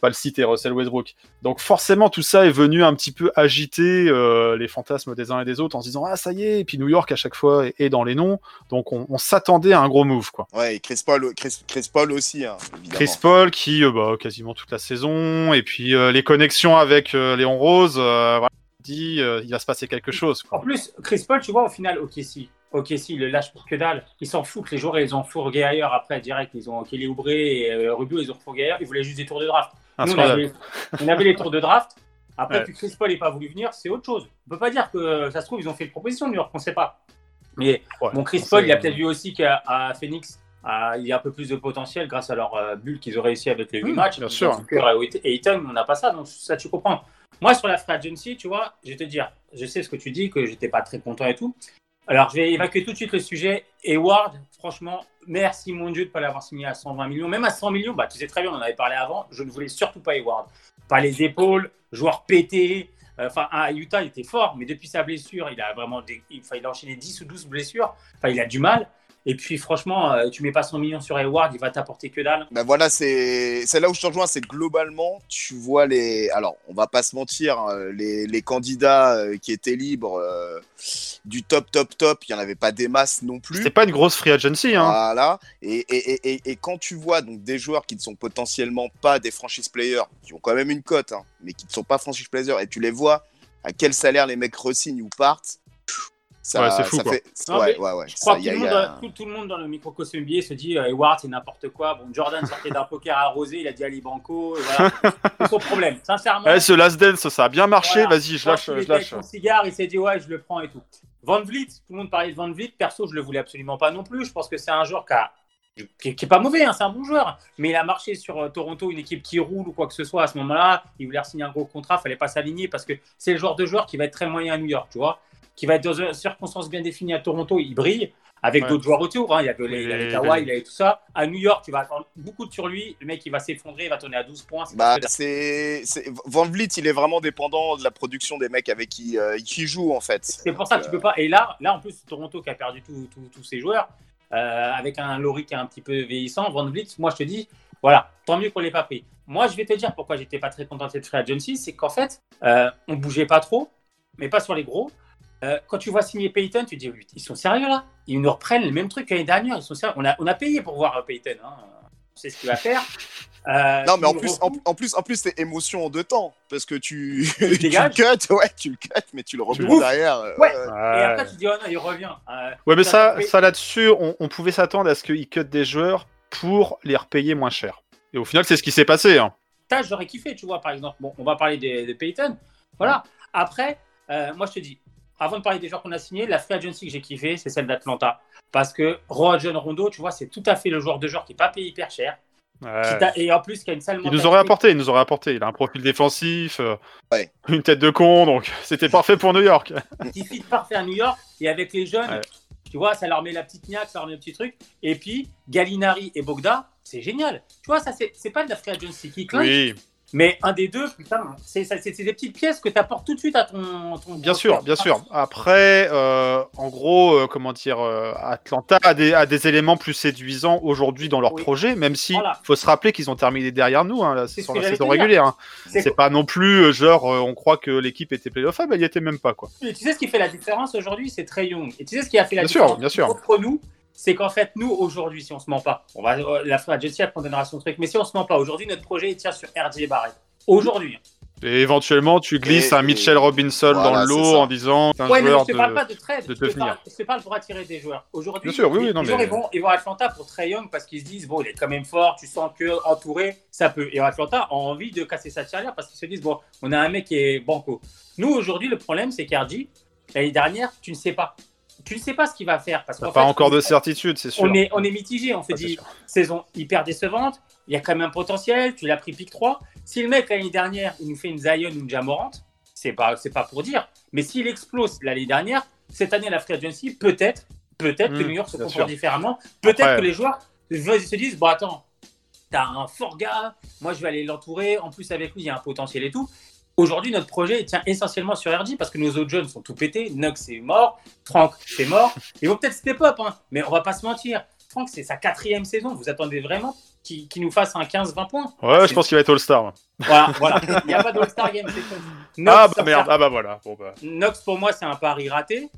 pas le citer, Russell Westbrook. Donc forcément, tout ça est venu un petit peu agiter euh, les fantasmes des uns et des autres en se disant ah ça y est. Et puis New York à chaque fois est, est dans les noms, donc on, on s'attendait à un gros move quoi. Ouais, et Chris Paul, Chris, Chris Paul aussi, hein, évidemment. Chris Paul qui euh, bah, quasiment toute la saison et puis euh, les connexions avec euh, Léon Rose, euh, voilà, dit euh, il va se passer quelque chose. En plus, Chris Paul, tu vois, au final, ok, si. Ok, si, le lâche pour que dalle. Ils s'en foutent. Les joueurs, ils ont fourgué ailleurs après, direct. Ils ont Kelly Oubre et euh, Rubio, ils ont fourgué ailleurs. Ils voulaient juste des tours de draft. Un Nous, on avait, on avait les tours de draft. Après, Ouais. que Chris Paul n'ait pas voulu venir, c'est autre chose. On peut pas dire que euh, ça se trouve, ils ont fait une proposition New York, on sait pas. Mais Ouais, bon, Chris Paul, il a euh, peut-être vu aussi qu'à Phoenix, ah, il y a un peu plus de potentiel grâce à leur euh, bulle qu'ils ont réussi avec les 8 Mmh, matchs. bien sûr. et Ayton, on n'a pas ça, donc ça tu comprends. Moi, sur la free agency, tu vois, je vais te dire, je sais ce que tu dis, que j'étais pas très content et tout. Alors, je vais évacuer tout de suite le sujet. Hayward, franchement, merci mon Dieu de ne pas l'avoir signé à 120 millions. Même à 100 millions, bah, tu sais très bien, on en avait parlé avant, je ne voulais surtout pas Hayward. Pas les épaules, joueur pété. Euh, Enfin, à Utah, il était fort, mais depuis sa blessure, il a vraiment des... enfin, il a enchaîné 10 ou 12 blessures. Enfin, il a du mal. Et puis, franchement, euh, tu mets pas 100 millions sur Hayward, il va t'apporter que dalle. Ben voilà, c'est c'est là où je te rejoins, c'est globalement, tu vois les. Alors, on va pas se mentir, hein, les, les candidats euh, qui étaient libres euh, du top, top, top, il y en avait pas des masses non plus. C'était pas une grosse free agency, hein. Voilà. Et, et, et, et, et quand tu vois donc des joueurs qui ne sont potentiellement pas des franchise players, qui ont quand même une cote, hein, mais qui ne sont pas franchise players, et tu les vois à quel salaire les mecs re-signent ou partent, ça, Ouais, c'est fou, ça quoi. fait. Non, ouais, mais ouais, ouais. Je crois Ça, que tout, le monde, a- dans- tout, tout le monde dans le microcosme NBA se dit euh, Hayward, c'est n'importe quoi. Bon, Jordan sortait d'un poker arrosé, il a dit Ali Banco. Voilà. c'est son problème. Sincèrement. Eh, ce Last Dance, ça a bien marché. Voilà. Vas-y, je lâche, il je était avec lâche. son cigare, il s'est dit ouais, je le prends et tout. Van Vliet, tout le monde parlait de Van Vliet. Perso, je le voulais absolument pas non plus. Je pense que c'est un joueur qui, a- qui, qui est pas mauvais, hein, c'est un bon joueur. Mais il a marché sur euh, Toronto, une équipe qui roule ou quoi que ce soit à ce moment-là. Il voulait signer un gros contrat, fallait pas s'aligner parce que c'est le genre de joueur qui va être très moyen à New York, tu vois, qui va être dans une circonstance bien définie à Toronto, il brille. Avec Ouais. d'autres joueurs autour, hein. il y avait, les- il y avait Kawhi, il avait tout ça. À New York, tu vas attendre beaucoup de sur lui. Le mec, il va s'effondrer, il va tourner à 12 points. Bah, c'est Van Vliet, il est vraiment dépendant de la production des mecs avec qui, euh, qui joue en fait. C'est pour ça que tu Euh, peux pas. Et là, là en plus, Toronto qui a perdu tous ses joueurs, euh, avec un Laurie qui est un petit peu vieillissant, Van Vliet, moi je te dis, Voilà, tant mieux qu'on l'ait pas pris. Moi, je vais te dire pourquoi j'étais pas très content de cette free agency, c'est qu'en fait, euh, on bougeait pas trop, mais pas sur les gros. Euh, quand tu vois signer Payton, tu te dis, ils sont sérieux là? Ils nous reprennent le même truc que l'année dernière. Ils sont sérieux. On a, on a payé pour voir Payton. Hein. On sait ce qu'il va faire. Euh, non, mais en plus, en, plus, en plus, c'est émotion en deux temps. Parce que tu, tu, (laughs) le cut, ouais, tu le cut, mais tu le reprends derrière. Euh, ouais. Et après, tu dis, oh non, il revient. Euh, ouais, mais ça, ça là-dessus, on, pouvait s'attendre à ce qu'il cut des joueurs pour les repayer moins cher. Et au final, c'est ce qui s'est passé. Hein. j'aurais kiffé, tu vois, par exemple. Bon, on va parler des, Payton. Voilà. Après, moi, je te dis, avant de parler des joueurs qu'on a signés, la free agency que j'ai kiffé, c'est celle d'Atlanta. Parce que John Rondo, tu vois, c'est tout à fait le joueur de joueur qui n'est pas payé hyper cher et en plus, qui a une salle Il nous aurait apporté, il nous aurait apporté. Il a un profil défensif, euh, (laughs) une tête de con, donc (laughs) c'était parfait pour New York. (laughs) Il fit parfait à New York et avec les jeunes, tu vois, ça leur met la petite niaque, ça leur met le petit truc. Et puis, Galinari et Bogda, c'est génial. Tu vois, ça, c'est pas de la free agency qui Oui. Mais un des deux, putain, c'est des petites pièces que tu apportes tout de suite à ton. bien sûr, bien sûr. Après, euh, en gros, euh, comment dire, euh, Atlanta a des, a des, éléments plus séduisants aujourd'hui dans leur projet, même si il faut se rappeler qu'ils ont terminé derrière nous hein, sur la saison régulière. Hein. C'est pas non plus genre, on croit que l'équipe était playoffable, elle y était même pas. Quoi. tu sais ce qui fait la différence aujourd'hui, c'est Trey Young. Et tu sais ce qui a fait la différence bien sûr. entre nous c'est qu'en fait, nous, aujourd'hui, si on se ment pas, on va, euh, la fin Jessie après on donnera son truc, mais si on se ment pas, aujourd'hui, notre projet, il tient sur RJ Barrett. Aujourd'hui. Et éventuellement, tu glisses un Mitchell Robinson dans le lot en disant un ouais, joueur mais je ne parle pas de trade. je, te parle, je parle pour attirer des joueurs. Aujourd'hui, sûr, oui, oui, non, les mais... ils, vont, ils vont à Atlanta pour Trey Young parce qu'ils se disent bon, il est quand même fort, tu sens que entouré, ça peut. Et Atlanta a envie de casser sa tirelire parce qu'ils se disent bon, on a un mec qui est banco. Nous, aujourd'hui, le problème, c'est qu'RJ, l'année dernière, tu ne sais pas tu ne sais pas ce qu'il va faire. Parce pas encore de certitude, c'est sûr. On est, on est mitigé, on se dit saison hyper décevante, il y a quand même un potentiel, tu l'as pris pick 3. Si le mec l'année dernière, il nous fait une Zion ou une Jamorant, c'est pas, c'est pas pour dire. Mais s'il explose l'année dernière, cette année, la Free Agency, peut-être, peut-être que hmm, New York se comporte différemment. Peut-être que les joueurs se disent bon, attends, t'as un fort gars, moi je vais aller l'entourer, en plus avec lui, il y a un potentiel et tout. Aujourd'hui, notre projet tient essentiellement sur RG parce que nos autres jeunes sont tout pétés. Nux c'est mort, Franck c'est mort. Ils vont peut-être step up, hein, mais on va pas se mentir. Franck, c'est sa quatrième saison. Vous attendez vraiment qu'il nous fasse un 15-20 points? Ouais, je pense qu'il va être All-Star. Voilà, voilà. Il n'y a pas d'All-Star game, c'est (laughs) ah bah merde, ah bah voilà. Bon, bah. Nox, pour moi, c'est un pari raté.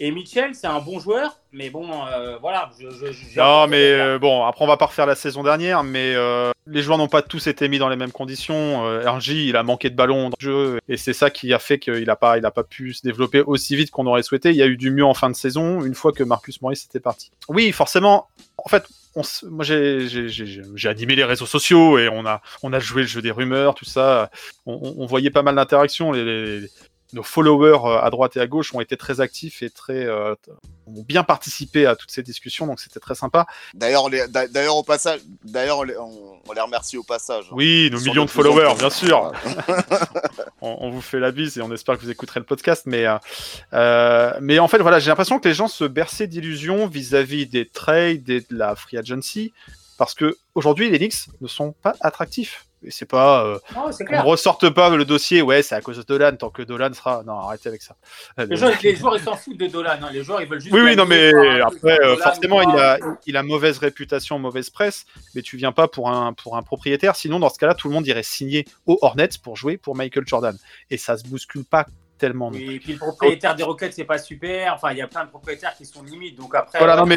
Et Mitchell, c'est un bon joueur, mais bon, euh, voilà. Je, je, non, mais euh, bon, après, on va pas refaire la saison dernière, mais euh, les joueurs n'ont pas tous été mis dans les mêmes conditions. RJ, il a manqué de ballon dans le jeu, et c'est ça qui a fait qu'il n'a pas, il a pas pu se développer aussi vite qu'on aurait souhaité. Il y a eu du mieux en fin de saison, une fois que Marcus Morris était parti. Oui, forcément, en fait, on, moi j'ai animé les réseaux sociaux et on a, on a joué le jeu des rumeurs, tout ça. On, on voyait pas mal d'interactions. Les, les, nos followers euh, à droite et à gauche ont été très actifs et très euh, ont bien participé à toutes ces discussions, donc c'était très sympa. D'ailleurs, d'ailleurs au passage, d'ailleurs on, les remercie au passage. Oui, nos millions de followers, bien sûr. (laughs) on, vous fait la bise et on espère que vous écouterez le podcast, mais euh, mais en fait voilà, j'ai l'impression que les gens se berçaient d'illusions vis-à-vis des trades et de la free agency parce que aujourd'hui les Knicks ne sont pas attractifs. Et c'est pas. Euh, on ressorte pas le dossier, ouais, c'est à cause de Dolan, tant que Dolan sera. Non, arrêtez avec ça. Les, joueurs, ils s'en foutent de Dolan, hein. les joueurs, ils veulent juste. Oui, oui, non, mais après, euh, forcément, il a, il a mauvaise réputation, mauvaise presse, mais tu viens pas pour un, pour un propriétaire. Sinon, dans ce cas-là, tout le monde irait signer aux Hornets pour jouer pour Michael Jordan. Et ça se bouscule pas tellement. Et puis le propriétaire des Rockets, c'est pas super. Enfin, il y a plein de propriétaires qui sont limites. Donc après. Voilà, non, mais,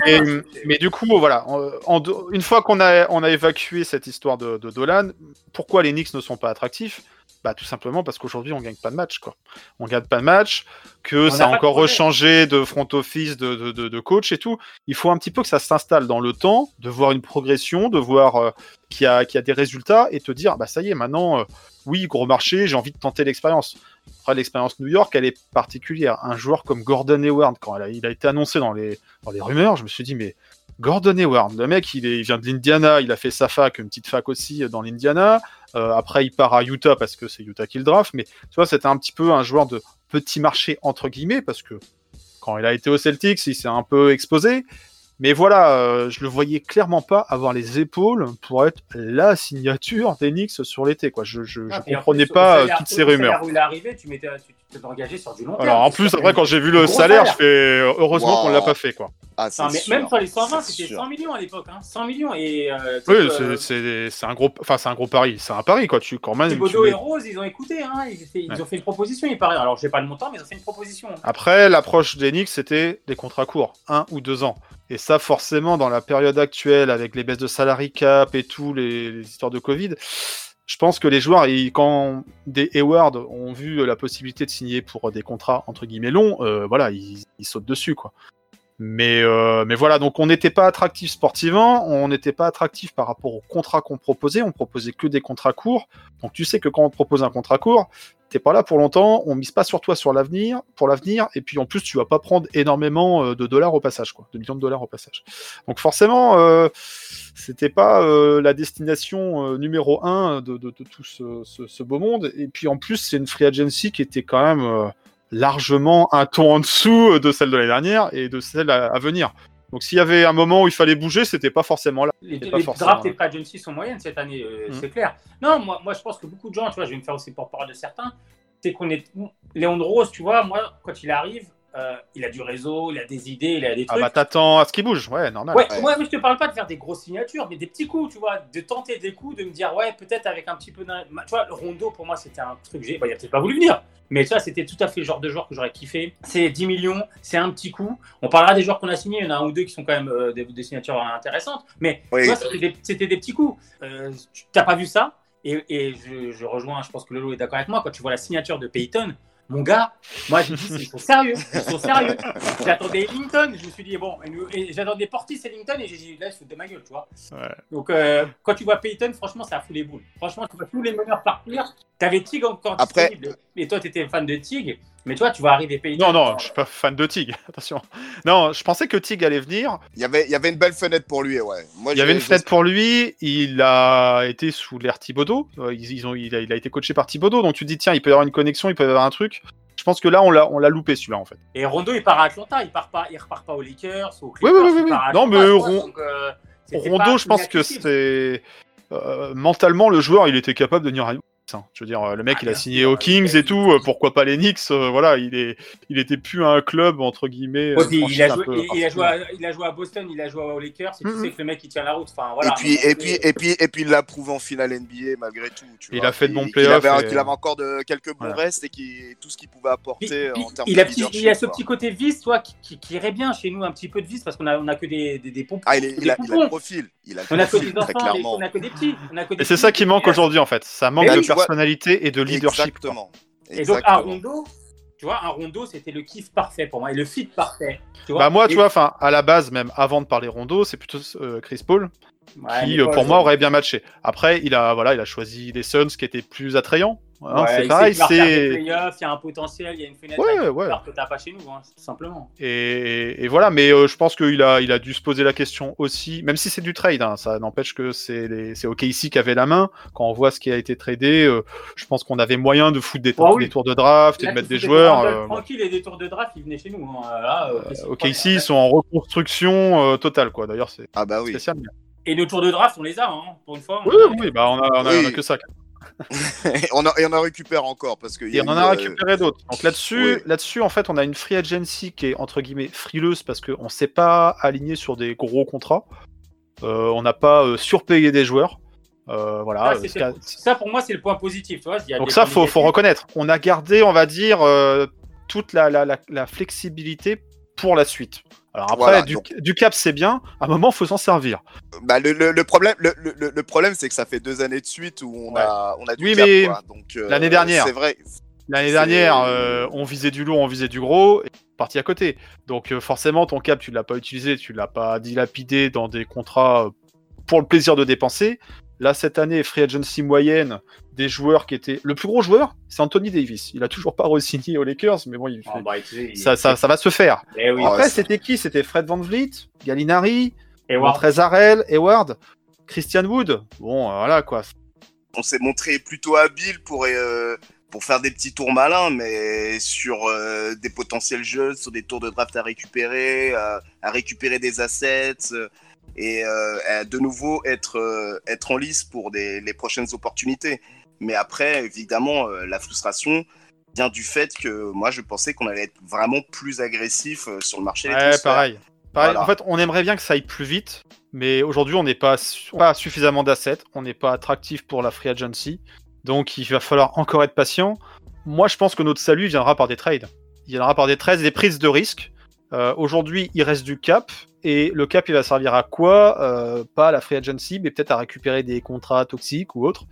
mais du coup, voilà. En, une fois qu'on a, on a évacué cette histoire de, Dolan, pourquoi les Knicks ne sont pas attractifs? Bah, tout simplement parce qu'aujourd'hui on gagne pas de match quoi. On gagne pas de match, que ça a encore rechangé de front office, de, de, de, coach et tout. Il faut un petit peu que ça s'installe dans le temps, de voir une progression, de voir euh, qu'il y, a, y a des résultats et te dire bah ça y est maintenant euh, oui gros marché, j'ai envie de tenter l'expérience. Après, l'expérience New York, elle est particulière. Un joueur comme Gordon Hayward, quand il a été annoncé dans les, dans les rumeurs, je me suis dit, mais Gordon Hayward, le mec, il, vient de l'Indiana, il a fait sa fac, une petite fac aussi dans l'Indiana. Euh, après, il part à Utah parce que c'est Utah qui le draft. Mais tu vois, c'était un petit peu un joueur de petit marché, entre guillemets, parce que quand il a été au Celtics, il s'est un peu exposé. Mais voilà, euh, je le voyais clairement pas avoir les épaules pour être la signature d'Enix sur l'été. Quoi. Je, je, Ah, je comprenais pas euh, toutes ces rumeurs. Où il est arrivé, tu m'étais engagé sur du long terme. Alors en plus, après, quand j'ai vu le salaire, je fais euh, heureusement Wow. qu'on l'a pas fait. quoi. Ah, c'est Non, mais sûr, même sur les 120, c'est c'était sûr. 100 millions à l'époque. Hein. 100 millions. Et, euh, tu sais Oui, que, c'est- euh, c'est c'est un gros, enfin c'est un gros pari. C'est un pari quoi. Tu quand même. tu Thibodeau mets- et Rose, ils ont écouté. Hein. Ils, fait- ils Ouais. ont fait une proposition, il paraît. Alors, j'ai pas le montant, mais ils ont fait une proposition. Après, l'approche d'Enix, c'était des contrats courts, un ou deux ans. Et ça, forcément, dans la période actuelle, avec les baisses de salary cap et tout, les, histoires de Covid, je pense que les joueurs, quand des Hayward ont vu la possibilité de signer pour des contrats entre guillemets longs, euh, voilà, ils, sautent dessus, quoi. Mais, euh, mais voilà, donc on n'était pas attractif sportivement, on n'était pas attractif par rapport aux contrats qu'on proposait, on proposait que des contrats courts. Donc tu sais que quand on propose un contrat court, pas là pour longtemps, on mise pas sur toi sur l'avenir, pour l'avenir, et puis en plus tu vas pas prendre énormément euh, de dollars au passage, quoi, de millions de dollars au passage. Donc forcément, euh, c'était pas euh, la destination numéro un de, tout ce, beau monde. Et puis en plus, c'est une free agency qui était quand même largement un ton en dessous de celle de l'année dernière et de celle à venir. Donc s'il y avait un moment où il fallait bouger, c'était pas forcément là. Les, les forcément, drafts et free agency sont moyennes cette année, euh, Mm. c'est clair. Non, moi, moi, je pense que beaucoup de gens, tu vois, je vais me faire aussi pour parole de certains, c'est qu'on est. Léon Rose, tu vois, moi, quand il arrive, euh, il a du réseau, il a des idées, il a des Ah trucs. bah t'attends à ce qu'il bouge, ouais, normal. Ouais, Ouais. ouais, mais je te parle pas de faire des grosses signatures, mais des petits coups, tu vois, de tenter des coups, de me dire, ouais, peut-être avec un petit peu d'un. Tu vois, le Rondo, pour moi, c'était un truc. J'ai... Bah, il a peut-être pas voulu venir, mais tu vois, c'était tout à fait le genre de joueur que j'aurais kiffé. C'est 10 millions, c'est un petit coup. On parlera des joueurs qu'on a signés, il y en a un ou deux qui sont quand même euh, des, des signatures intéressantes, mais Oui. tu vois, c'était des, c'était des petits coups. Euh, tu t'as pas vu ça? Et, et je, je rejoins, je pense que Lolo est d'accord avec moi, quand tu vois la signature de Payton. Mon gars, moi j'ai dit ils sont sérieux, ils sont sérieux. J'attendais Ellington, je me suis dit bon, et, et j'attendais Portis Ellington et j'ai dit là, il se fout de ma gueule, tu vois. Ouais. Donc euh, quand tu vois Payton, franchement, ça fout les boules. Franchement, tu vois tous les meneurs partir. T'avais Tig encore Après- disponible, et toi t'étais fan de Tig, mais toi tu vas arriver Payton. Non, non, je suis pas fan de Tig, (laughs) attention. Non, je pensais que Tig allait venir. Il y avait, il y avait une belle fenêtre pour lui, ouais. Moi, Il y avait une fenêtre pour lui, il a été sous l'air Thibodeau, Euh, ils, ils ont, il, a, il a été coaché par Thibodeau, donc tu te dis, tiens, il peut y avoir une connexion, il peut y avoir un truc. Je pense que là, on l'a, on l'a loupé celui-là, en fait. Et Rondo, il part à Atlanta, il part pas, il repart pas aux Lakers, aux Oui, Clippers. oui, oui, oui. à Non, mais Ron- donc, euh, Rondo, je pense que c'est. euh, mentalement, le joueur, il était capable de venir à hein. Je veux dire, euh, le mec, Ah, il a signé aux Kings et tout, euh, pourquoi pas les Knicks euh, Voilà, il, est, il était plus un club, entre guillemets. Ouais, euh, il, a joué, il, il a joué à, il a joué à Boston, il a joué aux Lakers, et tu Mhm. sais que le mec il tient la route. Enfin, voilà, et puis, et puis, et puis, et puis, il l'a prouvé en finale NBA malgré tout. Tu Il vois, a fait de bons playoffs Qu'il avait, et- qu'il avait encore de, quelques bons Voilà. restes et qui, tout ce qu'il pouvait apporter Puis- en termes il, de a petit- il a ce quoi. petit côté vice, toi, qui, qui, qui irait bien chez nous, un petit peu de vice, parce qu'on a, on a que des, des, des pompons. Ah, il, est- des il a, il a le profil. Il a le On a que profil, des enfants, clairement. on a que des petits. on a que des Et c'est ça qui manque aujourd'hui, en fait. Ça manque de oui, vois- personnalité et de leadership. quoi. Exactement. Et donc, un Exactement. rondo, tu vois, un rondo, c'était le kiff parfait pour moi, et le fit parfait. Tu Bah moi, tu Et- vois, enfin, à la base, même avant de parler Rondo, c'est plutôt euh, Chris Paul Ouais, qui, euh, pour moi, euh, aurait bien matché. Après, il a, voilà, il a choisi les Suns, qui étaient plus attrayants. Hein, ouais, c'est il pareil, c'est Il y a un potentiel, il y a une fenêtre Ouais, ouais. Que t'as pas chez nous, hein, tout simplement. et, et voilà. Mais euh, je pense qu'il a, il a dû se poser la question aussi, même si c'est du trade. hein, ça n'empêche que c'est les, c'est OKC qui avait la main. Quand on voit ce qui a été tradé, euh, je pense qu'on avait moyen de foutre des, Ah oui. des tours de draft et Là, de mettre des joueurs. euh, tranquilles et des tours de draft, ils venaient chez nous. hein. Là, euh, euh, OKC font, ils sont en reconstruction euh, totale, quoi. D'ailleurs, c'est Ah bah oui. spécial. Et nos tours de draft, on les a, hein, pour une fois. on Oui, a- oui, bah on a, on a, Oui. on a que ça. et, (laughs) on a, et on en récupère encore parce que. y Et on en a euh, récupéré d'autres. Donc là-dessus, oui. là-dessus, en fait, on a une free agency qui est entre guillemets frileuse parce qu'on ne s'est pas aligné sur des gros contrats. Euh, on n'a pas euh, surpayé des joueurs. Euh, voilà. Ça, euh, pour moi, c'est le point positif. Tu vois, il y a Donc ça, faut, faut reconnaître. On a gardé, on va dire, euh, toute la, la, la, la flexibilité pour la suite. Alors après, Voilà, du, donc- du cap, c'est bien. À un moment, faut s'en servir. Bah, le, le, le problème, le, le, le problème, c'est que ça fait deux années de suite où on Ouais. a, on a du Oui, cap, mais quoi. Donc, euh, l'année dernière. C'est vrai. L'année C'est- dernière, euh, on visait du lourd, on visait du gros, et parti à côté. Donc euh, forcément, ton cap, tu l'as pas utilisé, tu l'as pas dilapidé dans des contrats pour le plaisir de dépenser. Là, cette année, free agency moyenne, des joueurs qui étaient... Le plus gros joueur, c'est Anthony Davis. Il a toujours pas re-signé aux Lakers, mais bon, il bah, tu sais, il- ça, ça, ça va se faire. Eh oui. Après, c'était qui? C'était Fred Van Vliet, Gallinari, Et Ward, Montrezarel, Hayward, Christian Wood. Bon, euh, voilà quoi. On s'est montré plutôt habile pour, euh, pour faire des petits tours malins, mais sur euh, des potentiels jeux, sur des tours de draft à récupérer, à récupérer des assets et de nouveau être, être en lice pour des, les prochaines opportunités. Mais après, évidemment, la frustration vient du fait que moi, je pensais qu'on allait être vraiment plus agressif sur le marché. Ouais, pareil. En fait, on aimerait bien que ça aille plus vite, mais aujourd'hui, on n'est pas, pas suffisamment d'assets, on n'est pas attractif pour la free agency, donc il va falloir encore être patient. Moi, je pense que notre salut viendra par des trades. Il viendra par des trades des prises de risques. Euh, aujourd'hui, il reste du cap, et le cap, il va servir à quoi? Euh, Pas à la free agency, mais peut-être à récupérer des contrats toxiques ou autres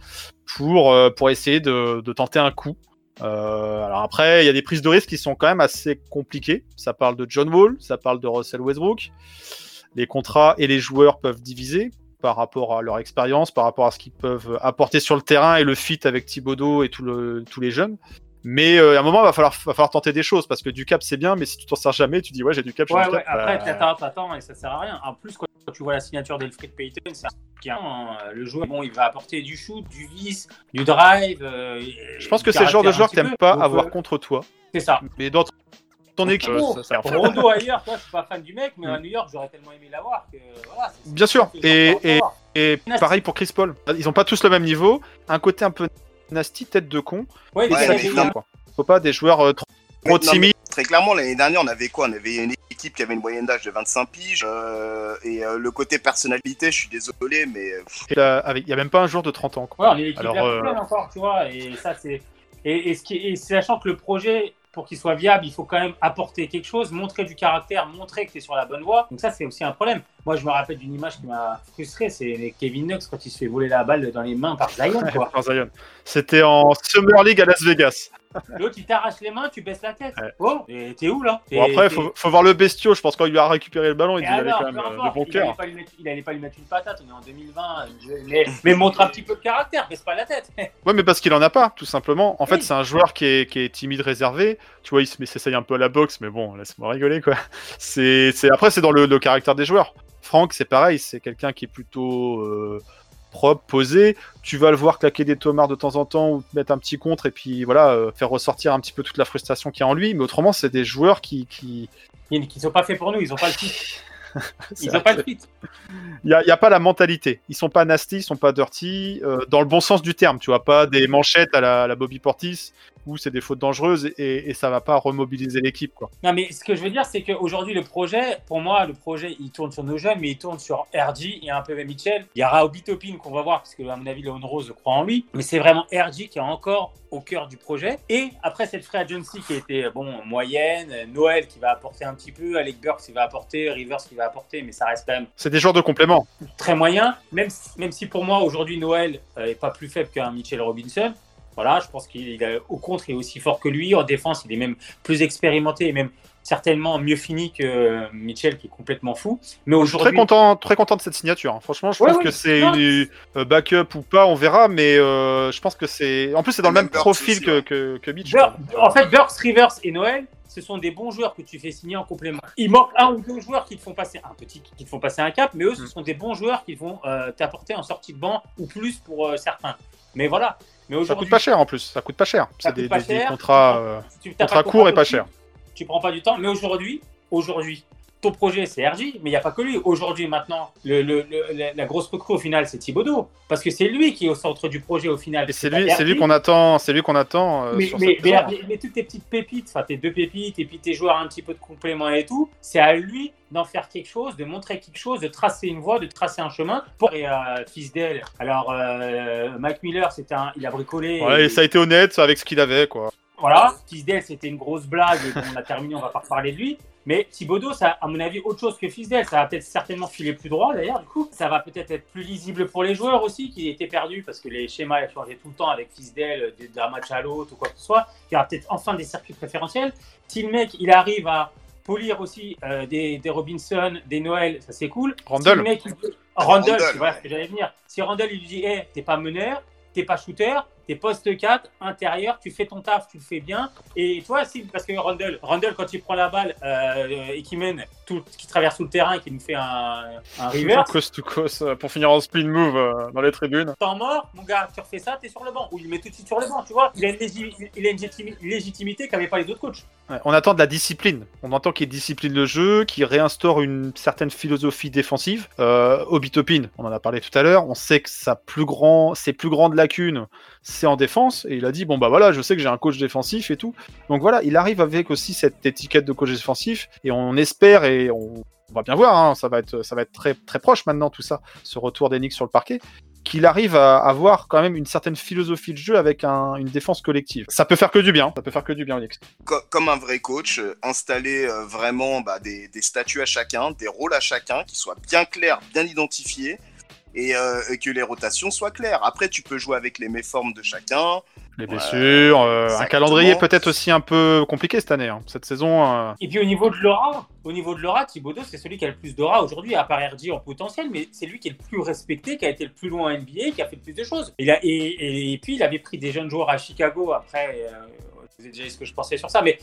pour, euh, pour essayer de, de, tenter un coup. Alors après, il y a des prises de risques qui sont quand même assez compliquées. Ça parle de John Wall, ça parle de Russell Westbrook. Les contrats et les joueurs peuvent diviser par rapport à leur expérience, par rapport à ce qu'ils peuvent apporter sur le terrain et le fit avec Thibodeau et tous les jeunes. Mais euh, à un moment, il va falloir, va falloir tenter des choses parce que du cap, c'est bien, mais si tu t'en sers jamais, tu dis ouais, j'ai du cap. Ouais, ouais, après, bah... t'attends, t'attends et ça sert à rien. En plus, quand tu vois la signature d'Elfred Payton, c'est hein, le joueur, bon, il va apporter du shoot, du vice, du drive. Euh, je pense que c'est le genre de joueur que t'aimes pas avoir euh, contre toi. C'est ça. Mais dans ton équipe. Oh, ça Rondo ailleurs, toi, je suis pas fan du mec, mais à New York, j'aurais tellement aimé l'avoir que voilà. Bien sûr. Et, et, et pareil pour Chris Paul. Ils ont pas tous le même niveau. Un côté un peu nasty, tête de con. Ouais, ouais mais Faut pas des joueurs euh, trop, timides. Très clairement, l'année dernière, on avait quoi? On avait une équipe qui avait une moyenne d'âge de 25 piges. Euh, et euh, le côté personnalité, je suis désolé, mais. Il n'y a même pas un joueur de 30 ans. Quoi. Ouais, on est l'équipe encore, tu vois. Et ça, c'est. Et, et, ce qui et sachant que le projet, pour qu'il soit viable, il faut quand même apporter quelque chose, montrer du caractère, montrer que tu es sur la bonne voie. Donc ça, c'est aussi un problème. Moi, je me rappelle d'une image qui m'a frustré, c'est Kevin Knox quand il se fait voler la balle dans les mains par Zion. Zion. C'était en Summer League à Las Vegas. L'autre, il t'arrache les mains, tu baisses la tête. Oh, t'es où là? Bon, après, faut, faut voir le bestiau. Je pense quand il lui a récupéré le ballon, il, avait quand même euh, de bon cœur. Il allait pas lui mettre une patate, on est en 2020. Mais, mais montre un petit peu de caractère, baisse pas la tête. ouais, mais parce qu'il en a pas, tout simplement. En fait, c'est un joueur qui est, qui est timide, réservé. Tu vois, il s'essaye un peu à la boxe, mais bon, laisse-moi rigoler, quoi. C'est, Après, c'est dans le, le caractère des joueurs. Franck, c'est pareil, c'est quelqu'un qui est plutôt euh, propre, posé. Tu vas le voir claquer des tomards de temps en temps ou mettre un petit contre et puis voilà, euh, faire ressortir un petit peu toute la frustration qu'il y a en lui. Mais autrement, c'est des joueurs qui. qui... Qui sont pas faits pour nous, ils ont pas le fit. (laughs) ils ont pas le fit. Il n'y a, pas la mentalité. Ils sont pas nasty, ils sont pas dirty, euh, dans le bon sens du terme. Tu vois, pas des manchettes à la, Bobby Portis où c'est des fautes dangereuses et, et ça va pas remobiliser l'équipe. quoi. Non, mais ce que je veux dire, c'est qu'aujourd'hui, le projet, pour moi, le projet, il tourne sur nos jeunes, mais il tourne sur RG et un peu Mitchell. Il y aura Obitopin qu'on va voir, parce que, à mon avis, Léon Rose croit en lui. Mais c'est vraiment RG qui est encore au cœur du projet. Et après cette free agency qui était bon moyenne, Noël qui va apporter un petit peu, Alec Burks qui va apporter, Rivers qui va apporter, mais ça reste quand même. C'est des joueurs de complément. Très moyen. Même si, même si pour moi aujourd'hui Noël euh, est pas plus faible qu'un Mitchell Robinson. Voilà, je pense qu'il au contre il est aussi fort que lui. En défense, il est même plus expérimenté et même certainement mieux fini que Mitchell qui est complètement fou. Mais aujourd'hui, très content, très content de cette signature. Hein. Franchement, je pense que c'est une euh, backup ou pas, on verra. Mais euh, je pense que c'est, en plus, c'est dans le même profil que, que, que Mitchell. en fait, Burks, Rivers et Noël, ce sont des bons joueurs que tu fais signer en complément. Il manque un ou deux joueurs qui te font passer un petit, qui te font passer un cap, mais eux, ce mm. sont des bons joueurs qui vont euh, t'apporter en sortie de banc ou plus pour certains. Mais voilà. Mais ça coûte pas cher en plus. Ça coûte pas cher. C'est des, contrats, contrats courts et pas chers tu prends pas du temps. Mais aujourd'hui, aujourd'hui, ton projet, c'est RJ, mais il n'y a pas que lui. Aujourd'hui, maintenant, le, la grosse recrue au final, c'est Thibodeau, parce que c'est lui qui est au centre du projet au final. C'est lui, lui qu'on attend, c'est lui qu'on attend. Euh, mais, mais, toutes tes petites pépites, enfin tes deux pépites, et puis tes joueurs un petit peu de complément et tout, c'est à lui d'en faire quelque chose, de montrer quelque chose, de tracer une voie, de tracer un chemin. Pour et, euh, fils d'elle. Alors, euh, Mike Miller, c'était un, il a bricolé. Ouais, et... ça a été honnête avec ce qu'il avait, quoi. Voilà, Fisdale, c'était une grosse blague, on a terminé, on va pas reparler de lui. Mais Thibodeau, ça, à mon avis, autre chose que Fisdale. Ça va peut-être certainement filer plus droit d'ailleurs, du coup. Ça va peut-être être plus lisible pour les joueurs aussi, qui étaient perdus parce que les schémas changé tout le temps avec Fisdale, d'un match à l'autre ou quoi que ce soit. Il y aura peut-être enfin des circuits préférentiels. Si le mec, il arrive à polir aussi euh, des, Robinson, des Noël, ça c'est cool. Randall. Si Randall, tu vois ce que j'allais venir. Si Randall, il lui dit, hé, t'es pas meneur, t'es pas shooter, t'es poste 4, intérieur, tu fais ton taf, tu le fais bien. Et toi, si, parce que Rundle, Rundle quand il prend la balle euh, et qui mène, tout, qui traverse tout le terrain et qui nous fait un, un reverse, Coast to coast euh, pour finir en spin move euh, dans les tribunes. temps mort, mon gars, tu refais ça, t'es sur le banc. Ou il met tout de suite sur le banc, tu vois. Il a une, légi- il a une légitimi- légitimité qu'avaient pas les autres coachs. Ouais, on attend de la discipline. On entend qu'il discipline le jeu, qu'il réinstaure une certaine philosophie défensive. Euh, Obi Toppin, on en a parlé tout à l'heure. On sait que sa plus grand, ses plus grandes lacunes, c'est en défense. Et il a dit bon bah voilà, je sais que j'ai un coach défensif et tout. Donc voilà, il arrive avec aussi cette étiquette de coach défensif. Et on espère et on, va bien voir. hein, ça va être, ça va être très très proche maintenant tout ça, ce retour d'Enix sur le parquet qu'il arrive à avoir quand même une certaine philosophie de jeu avec un- une défense collective. Ça peut faire que du bien. Ça peut faire que du bien, Onyx. Co- comme un vrai coach, euh, installer euh, vraiment bah, des, des statuts à chacun, des rôles à chacun, qui soient bien clairs, bien identifiés, et, euh, et que les rotations soient claires. Après, tu peux jouer avec les méformes de chacun. Les Ouais, blessures, euh, un calendrier peut-être aussi un peu compliqué cette année. hein. Cette saison, euh, Et puis au niveau de l'aura, au niveau de l'aura, Thibodeau, c'est celui qui a le plus d'aura aujourd'hui, à part RG en potentiel, mais c'est lui qui est le plus respecté, qui a été le plus loin en NBA, qui a fait le plus de choses. Il a, et, et- et puis il avait pris des jeunes joueurs à Chicago après. euh, vous avez déjà dit ce que je pensais sur ça, mais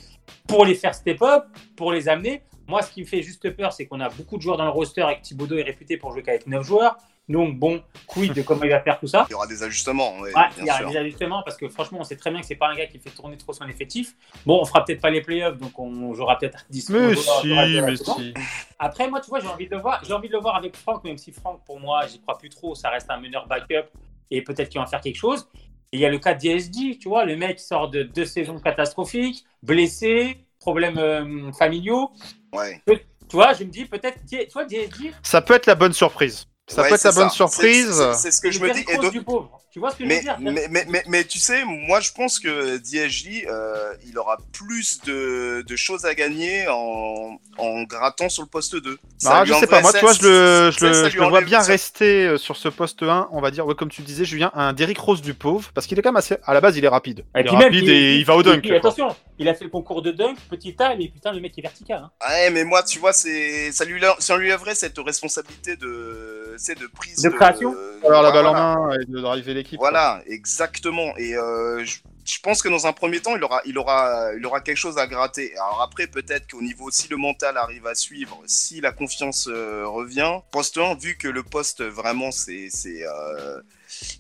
pour les faire step up, pour les amener, moi ce qui me fait juste peur, c'est qu'on a beaucoup de joueurs dans le roster et que Thibodeau est réputé pour jouer qu'avec 9 joueurs. Donc bon, quid de comment il va faire tout ça. Il y aura des ajustements, ouais, Ouais, il y bien a sûr. des ajustements parce que franchement, on sait très bien que c'est pas un gars qui fait tourner trop son effectif. Bon, on fera peut-être pas les playoffs, donc on jouera peut-être 10 mais si, mais si. Après, moi, tu vois, j'ai envie de le voir. J'ai envie de le voir avec Franck, même si Franck, pour moi, j'y crois plus trop. Ça reste un meneur backup et peut-être qu'il va en faire quelque chose. Et il y a le cas de DSG, tu vois, le mec sort de deux saisons catastrophiques, blessé, problèmes euh, familiaux. Ouais. Tu vois, je me dis peut-être, tu vois, DSG, Ça peut être la bonne surprise. Ça Ouais, peut être la bonne ça. surprise. C'est- ce que je me dis. Et Rose donc- du pauvre. Tu vois ce que je Mais, veux dire mais, mais, mais, mais tu sais, moi je pense que DSJ, euh, il aura plus de, de choses à gagner en, en grattant sur le poste 2. Ça Ah, je sais pas, moi, tu vois, je le, je je vois bien ça- rester euh, sur ce poste 1, on va dire, ouais, comme tu disais, Julien, un Derrick Rose du pauvre, parce qu'il est quand même assez. À la base, il est rapide. Et Il est puis même, rapide il- et il va au et dunk. puis, attention, il a fait le concours de dunk, petit taille, mais putain, le mec est vertical. hein. Ouais, mais moi, tu vois, c'est ça lui, ça lui enlèverait cette responsabilité de, c'est de prise De création Alors la balle Voilà. en main et de driver l'équipe. quoi. Voilà, exactement. Et euh, je, je pense que dans un premier temps, il aura, il aura, il aura quelque chose à gratter. Alors après, peut-être qu'au niveau, si le mental arrive à suivre, si la confiance euh, revient, poste 1, vu que le poste vraiment, c'est, c'est, euh,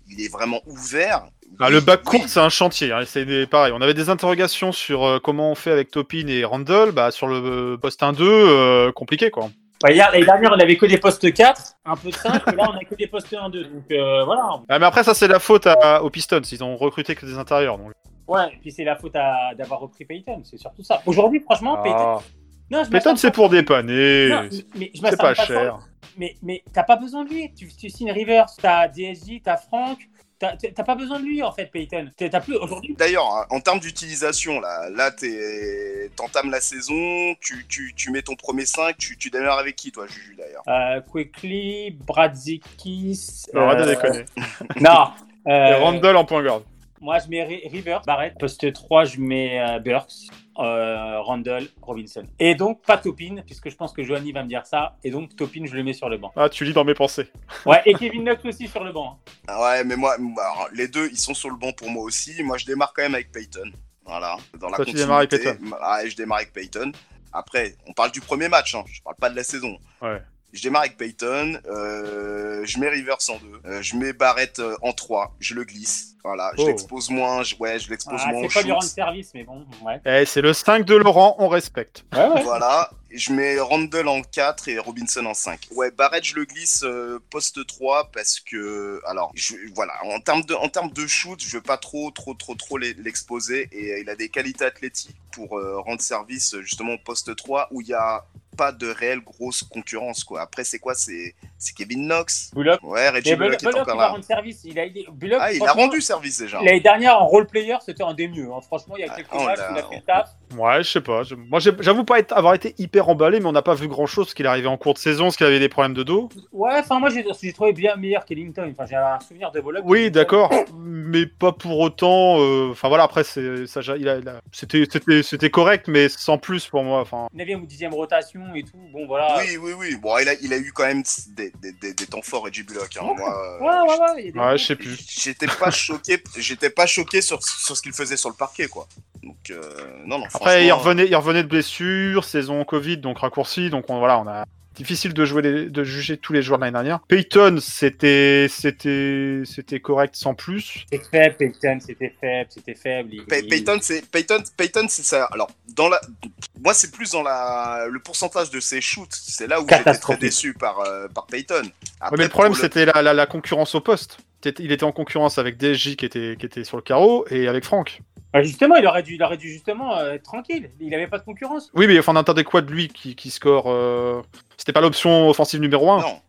il est vraiment ouvert. Ah, le bac oui, court, c'est un chantier. hein, c'est des- pareil. On avait des interrogations sur euh, comment on fait avec Topin et Randall. Bah, sur le euh, poste 1-2, euh, compliqué quoi. Ouais, hier, L'année dernière, on avait que des postes 4, un peu de 5, et là, on a que des postes 1-2. Donc euh, voilà. Ah, mais après, ça, c'est la faute à- aux Pistons. Ils ont recruté que des intérieurs. Donc... Ouais, et puis c'est la faute à- d'avoir repris Payton, c'est surtout ça. Aujourd'hui, franchement, Payton. Ah. Non, je Payton, c'est pas- pour dépanner. Non, mais je C'est pas cher. Mais, mais t'as pas besoin de lui. Tu, tu signes Rivers, t'as DSJ, t'as Franck. T'as pas besoin de lui, en fait, Payton. T'as plus. Aujourd'hui, D'ailleurs, hein, en termes d'utilisation, là, là t'entames la saison, tu, tu, tu mets ton premier 5, tu, tu démarres avec qui, toi, Juju, d'ailleurs? Euh, Quickly, Bradzikis. Non, de euh, déconner. Non. Et euh, Randall en point garde. Moi, je mets Ri- Rivers, Barrett. Poste 3, je mets euh, Burks, euh, Randall, Robinson. Et donc, pas Topin, puisque je pense que Johanny va me dire ça. Et donc, Topin, je le mets sur le banc. Ah, tu lis dans mes pensées. Ouais, et Kevin Knox aussi sur le banc. hein. Ah Ouais, mais moi, alors, les deux, ils sont sur le banc pour moi aussi. Moi, je démarre quand même avec Peyton. Voilà, dans la Toi, tu démarres avec continuité. Ah, je démarre avec Peyton. Après, on parle du premier match, hein. je parle pas de la saison. Ouais. Je démarre avec Peyton, euh, je mets Rivers en 2, euh, je mets Barrett euh, en 3, je le glisse. Voilà, je Oh. l'expose moins, je- ouais, je l'expose Ah, moins c'est pas du shoot. rendre service, mais bon, ouais. Eh, c'est le 5 de Laurent, on respecte. Ouais, ouais. Voilà, je mets Randall en 4 et Robinson en 5. Ouais, Barrett, je le glisse euh, poste 3 parce que, alors, je, voilà, en termes de, en termes de shoot, je veux pas trop, trop, trop, trop l'e- l'exposer et euh, il a des qualités athlétiques pour euh, rendre service euh, justement au poste 3 où il y a pas de réelle grosse concurrence quoi. Après c'est quoi? C'est c'est Kevin Knox? Bullock. Ouais, Reggie Bullock Bullock, est Bullock, encore il va là. rendre service. Il a, Bullock, Ah, il a rendu service déjà. L'année dernière, en role player, c'était un des mieux. hein. Franchement, il y a Ah, quelques on matchs où il a fait le taf. Ouais, je sais pas. Je- Moi, j'avoue pas être- avoir été hyper emballé, mais on n'a pas vu grand chose parce qu'il arrivé en cours de saison, parce qu'il avait des problèmes de dos. Ouais, enfin, moi, j'ai trouvé bien meilleur qu'Ellington. Enfin, j'ai un souvenir de Bullock. Oui, d'accord, mais pas pour autant. euh, Enfin voilà, après, c'est- ça, il a- il a- c'était c'était- c'était correct, mais sans plus pour moi. Enfin, 9 ou 10 rotation et tout. Bon, voilà. Oui, oui, oui. Bon, il a, il a eu quand même des, des, des, temps forts, Reggie Bullock. hein. Ouais. Moi, euh, Ouais, ouais, ouais. il y a des- Ouais, je sais plus. J'étais pas (laughs) choqué, j'étais pas choqué sur, sur ce qu'il faisait sur le parquet, quoi. Donc, euh, non, non, Après, il franchement, revenait, il revenait de blessure, saison Covid, donc raccourci, donc on, voilà, on a difficile de jouer, les- de juger tous les joueurs de l'année dernière. Peyton, c'était, c'était, c'était correct sans plus. C'était faible, Peyton, c'était faible, c'était faible. il- Pey- il- Peyton, c'est Peyton, Peyton, c'est ça. Alors, dans la, moi, c'est plus dans la, le pourcentage de ses shoots. C'est là où j'étais très déçu par euh, par Peyton. Ouais, mais le problème, c'était la, la- la concurrence au poste. Il était en concurrence avec DSJ qui était, qui était sur le carreau et avec Franck. Bah, justement, il aurait dû, il aurait dû justement euh, être tranquille. Il avait pas de concurrence. Oui, mais enfin, on attendait quoi de lui qui, qui score euh, C'était pas l'option offensive numéro 1 Non.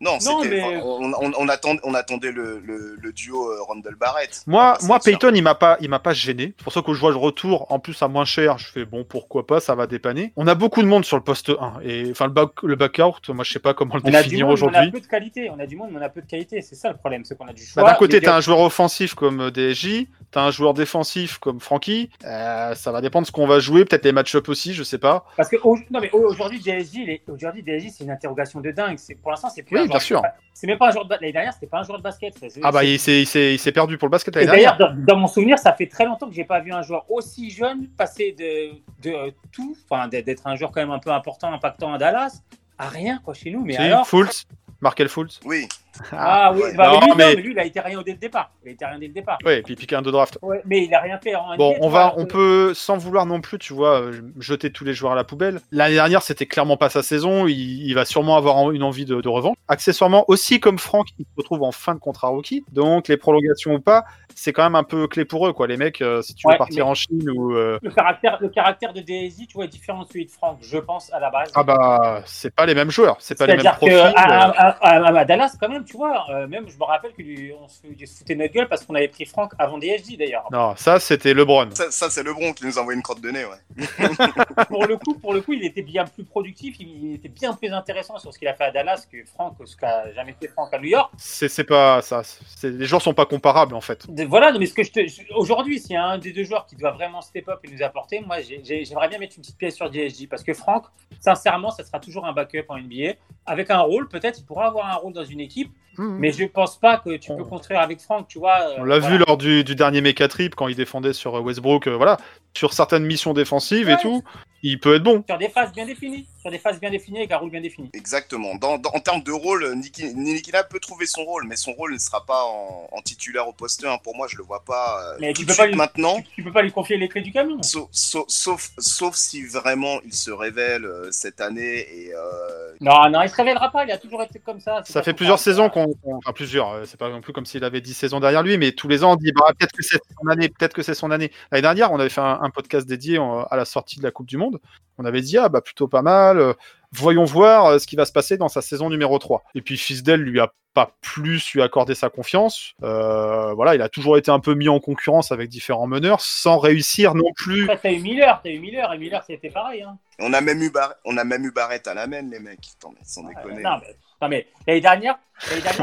Non, Non, c'était- mais- on, on- on attend- on attendait le, le- le duo euh, Randall Barrett. Moi, moi. Peyton, il m'a pas, il m'a pas gêné. C'est pour ça que je vois le retour en plus à moins cher. Je fais bon, pourquoi pas, ça va dépanner. On a beaucoup de monde sur le poste 1 et enfin le back, le back-out, moi je sais pas comment le On a du définir monde, mais on a aujourd'hui. peu de qualité. On a du monde, mais on a peu de qualité. C'est ça le problème, c'est qu'on a du choix. Bah, D'un côté, t'as un joueur offensif comme DSJ, t'as un joueur défensif comme Frankie. Euh, ça va dépendre de ce qu'on va jouer, peut-être les match-up aussi, je sais pas. Parce que au- non mais au- aujourd'hui DSJ, aujourd'hui c'est une interrogation de dingue. C'est pour l'instant, c'est plus. Oui, bien sûr. C'est même pas un joueur de l'année dernière, c'était pas un joueur de basket. Ah bah il s'est, perdu pour le basket Et l'année dernière. d'ailleurs, dans, dans mon souvenir, ça fait très longtemps que j'ai pas vu un joueur aussi jeune passer de, de tout, enfin d'être un joueur quand même un peu important, impactant à Dallas, à rien quoi chez nous. Mais alors, Fultz, Markel Fultz. Oui, ah oui, Ouais. bah, Non, mais lui, non, mais- mais lui, il a été rien dès le départ. Il a été rien dès le départ. Ouais, et puis piqué un de draft. Ouais, mais il a rien fait en Bon, NBA, on va, on peut, sans vouloir non plus, tu vois, euh, jeter tous les joueurs à la poubelle. L'année dernière, c'était clairement pas sa saison. Il, il va sûrement avoir une envie de, de revanche. Accessoirement, aussi comme Franck, il se retrouve en fin de contrat rookie. Donc, les prolongations ou pas, c'est quand même un peu clé pour eux, quoi. Les mecs, euh, si tu veux partir en Chine ou. euh, Le caractère, le caractère de DSI, tu vois, est différent de celui de Franck, je pense, à la base. Ah bah, c'est pas les mêmes joueurs, c'est pas les mêmes C'est-à-dire profils. que à, à- à- à Dallas, quand même, tu vois, euh, même je me rappelle que lui, on se foutait de notre gueule parce qu'on avait pris Franck avant DSJ d'ailleurs. Non, ça, c'était LeBron. ça, ça, c'est LeBron qui nous envoie une crotte de nez, ouais. (laughs) (laughs) pour le coup, pour le coup, il était bien plus productif, il, il était bien plus intéressant sur ce qu'il a fait à Dallas que Franck, ce qu'a jamais fait Franck à New York. C'est pas ça. Les joueurs sont pas comparables, en fait. De- voilà, mais ce que je te, aujourd'hui, s'il y a un des deux joueurs qui doit vraiment step up et nous apporter, moi, j'ai- j'ai- j'aimerais bien mettre une petite pièce sur DSJ parce que Franck, sincèrement, ça sera toujours un backup en NBA avec un rôle. Peut-être il pourra avoir un rôle dans une équipe, Mhm. mais je pense pas que tu peux construire avec Franck, tu vois. euh, On l'a voilà. vu lors du, du dernier méca trip quand il défendait sur euh, Westbrook, euh, voilà, sur certaines missions défensives et tout, il peut être bon. sur des phases bien définies, sur des phases bien définies avec un rôle bien défini. Exactement. Dans, dans- en termes de rôle, Niki- Nilikina peut trouver son rôle, mais son rôle ne sera pas en, en titulaire au poste 1. Pour moi, je le vois pas euh, Mais tout tu de peux pas suite lui- maintenant. Tu peux pas lui confier les clés du camion. Sauf, sauf, sauf, sauf si vraiment il se révèle euh, cette année et euh, Non, non, il se révélera pas. Il a toujours été comme ça. Ça fait plusieurs saisons qu'on. Enfin, plusieurs, euh, c'est pas non plus comme s'il avait 10 saisons derrière lui, mais tous les ans on dit bah, peut-être que c'est son année, peut-être que c'est son année. L'année dernière, on avait fait un, un podcast dédié en- à la sortie de la Coupe du Monde. On avait dit ah bah plutôt pas mal, euh, voyons voir euh, ce qui va se passer dans sa saison numéro 3. Et puis Fisdel lui a pas plus lui accordé sa confiance. Euh, voilà, il a toujours été un peu mis en concurrence avec différents meneurs sans réussir non plus. Après, t'as eu Miller, t'as eu Miller, et Miller, c'était pareil. Hein. on a même eu Bar- on a même eu Barrett à la main, les mecs. Attends, sans déconner. Non, mais, non, mais l'année dernière,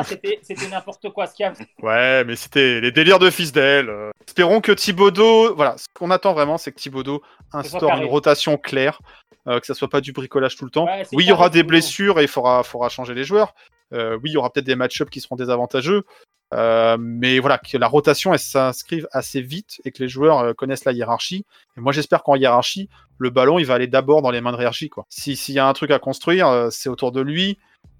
c'était, n'importe quoi. Ce qu'il y a, Ouais, mais c'était les délires de Fisdel. euh. Espérons que Thibodeau, voilà, ce qu'on attend vraiment, c'est que Thibodeau instaure une rotation claire, euh, que ça soit pas du bricolage tout le temps. Ouais, oui, il y aura des Thibodeau. blessures et il faudra, faudra changer les joueurs. Euh, oui, il y aura peut-être des match-ups qui seront désavantageux. Euh, mais voilà, que la rotation elle s'inscrive assez vite et que les joueurs connaissent la hiérarchie. Et moi, j'espère qu'en hiérarchie, le ballon, il va aller d'abord dans les mains de Réarchi. Quoi. Si- S'il y a un truc à construire, c'est autour de lui.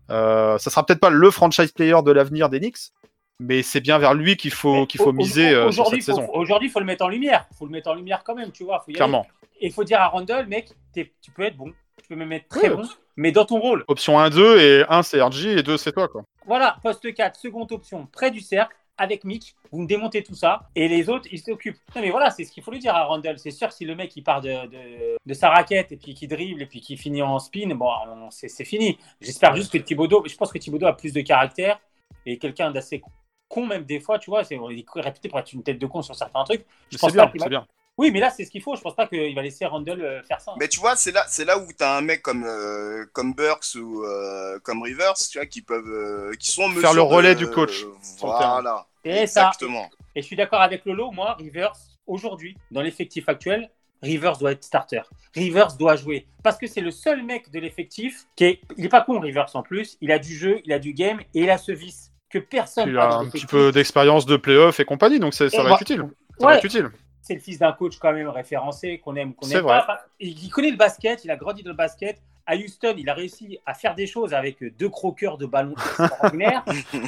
Euh, ça sera peut-être pas le franchise player de l'avenir des Knicks, mais c'est bien vers lui qu'il faut, qu'il faut au- miser euh, sur aujourd'hui, cette faut- saison. Aujourd'hui, il faut le mettre en lumière. Il faut le mettre en lumière quand même, tu vois. Faut y aller. Clairement. Et il faut dire à Randall, mec, tu peux être bon. Tu peux même être très bon, mais dans ton rôle. Option 1-2 et 1 c'est RG et 2 c'est toi. Quoi. Voilà, poste 4, seconde option, près du cercle, avec Mick. Vous me démontez tout ça. Et les autres, ils s'occupent. Non, mais voilà, c'est ce qu'il faut lui dire à Randall. C'est sûr, si le mec, il part de, de, de sa raquette et puis qu'il dribble et puis qu'il finit en spin, bon, on- c'est fini. J'espère juste que Thibodeau, je pense que Thibodeau a plus de caractère et quelqu'un d'assez con, même des fois, tu vois. C'est il est réputé pour être une tête de con sur certains trucs. Je pense bien, pas qu'il va-. Oui, mais là, c'est ce qu'il faut. Je pense pas qu'il va laisser Randall euh, faire ça. Mais tu vois, c'est là, c'est là où tu as un mec comme, euh, comme Burks ou euh, comme Rivers, tu vois, qui peuvent, euh, qui sont en Faire le relais de- du coach Voilà, Et ça. exactement. Et je suis d'accord avec Lolo, moi, Rivers, aujourd'hui, dans l'effectif actuel, Rivers doit être starter. Rivers doit jouer. Parce que c'est le seul mec de l'effectif qui est. Il n'est pas con, Rivers en plus. Il a du jeu, il a du game et il a ce vice que personne Il a un petit peu d'expérience de playoff et compagnie, donc ça, va être utile. Ça va être utile c'est le fils d'un coach quand même référencé, qu'on aime, qu'on aime pas. Il connaît le basket, il a grandi dans le basket à Houston, il a réussi à faire des choses avec deux croqueurs de ballon (laughs) extraordinaires.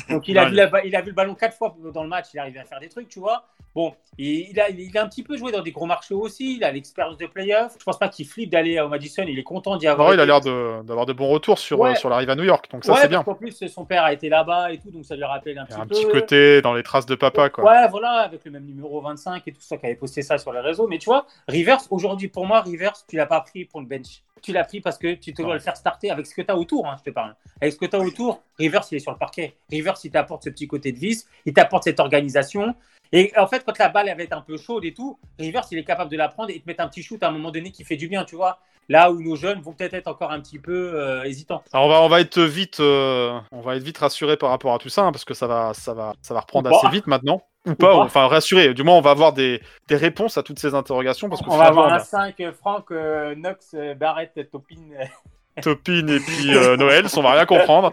Donc, il a, vu il a vu le ballon quatre fois dans le match, il arrivé à faire des trucs, tu vois. Bon, il a, il a un petit peu joué dans des gros marchés aussi, il a l'expérience de playoff. Je pense pas qu'il flippe d'aller au Madison, il est content d'y avoir. il a l'air d'avoir de, bons retours sur, euh, sur l'arrivée à New York, donc ça c'est bien. En plus, son père a été là-bas et tout, donc ça lui rappelle un petit peu. Un petit côté dans les traces de papa, quoi. Ouais, voilà, avec le même numéro 25 et tout ça, qui avait posté ça sur les réseaux. Mais tu vois, Rivers, aujourd'hui, pour moi, Rivers, tu l'as pas pris pour le bench tu l'as pris parce que tu te dois le faire starter avec ce que tu as autour, hein, je te parle. Avec ce que tu as autour, Rivers, il est sur le parquet. Rivers, il t'apporte ce petit côté de vis, il t'apporte cette organisation. Et en fait, quand la balle elle va être un peu chaude et tout, Rivers, il est capable de la prendre et de mettre un petit shoot à un moment donné qui fait du bien, tu vois. Là où nos jeunes vont peut-être être encore un petit peu euh, hésitants. Alors on va, on va être vite, euh, on va être vite rassuré par rapport à tout ça, hein, parce que ça va, ça va, ça va reprendre assez vite maintenant. Ou pas, enfin rassuré. Du moins, on va avoir des, des, réponses à toutes ces interrogations. Parce on va avoir un 5, Franck, euh, Knox, Barrett, Topin. (laughs) Topin et puis Noël, on va rien comprendre.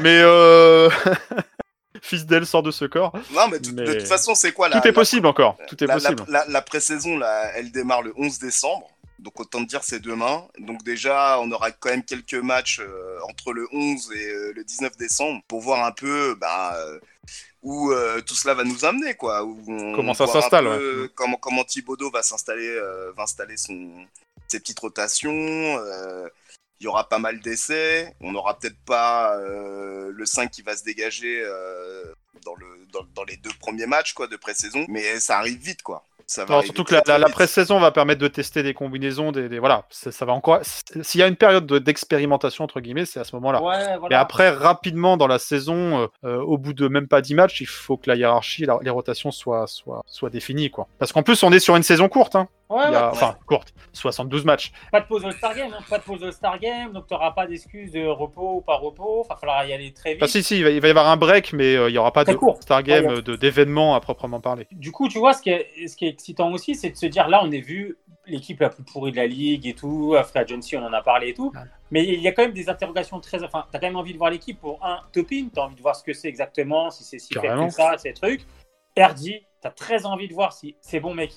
Mais (laughs) Fils d'elle sort de ce corps. Non, mais, de toute façon, c'est quoi Tout est possible encore. Tout est la, possible. La, la pré-saison, elle démarre le 11 décembre. Donc autant dire c'est demain. Donc déjà on aura quand même quelques matchs euh, entre le 11 et euh, le 19 décembre pour voir un peu bah, euh, où tout cela va nous amener quoi. comment ça s'installe comment, comment Thibodeau va s'installer, va installer son, ses petites rotations. il y aura pas mal d'essais. On n'aura peut-être pas le 5 qui va se dégager dans, le, dans, dans, les deux premiers matchs quoi, de pré-saison. Mais ça arrive vite quoi surtout que la, la, pré-saison va permettre de tester des combinaisons, des, voilà, ça, va encore. S'il y a une période d'expérimentation entre guillemets, c'est à ce moment-là. Et après, rapidement dans la saison, euh, euh, au bout de même pas 10 matchs, il faut que la hiérarchie, les rotations soient, soient, soient définies, quoi. Parce qu'en plus, on est sur une saison courte. Hein. Enfin, courte, 72 matchs. Pas de pause All-Star Game, hein. pas de pause All-Star Game, donc tu n'auras pas d'excuses de repos ou pas repos. Il va falloir y aller très vite. Ah, si, si, il va, y avoir un break, mais euh, il n'y aura pas de All-Star Game d'événements à proprement parler. Du coup, tu vois, ce qui est, ce qui est excitant aussi, c'est de se dire là, on a vu l'équipe la plus pourrie de la ligue et tout, Free Agency, on en a parlé et tout. Mais il y a quand même des interrogations très. Enfin, tu as quand même envie de voir l'équipe pour un Topin, tu as envie de voir ce que c'est exactement, si c'est si fait que ça, ces trucs. RD, tu as très envie de voir si c'est bon, mec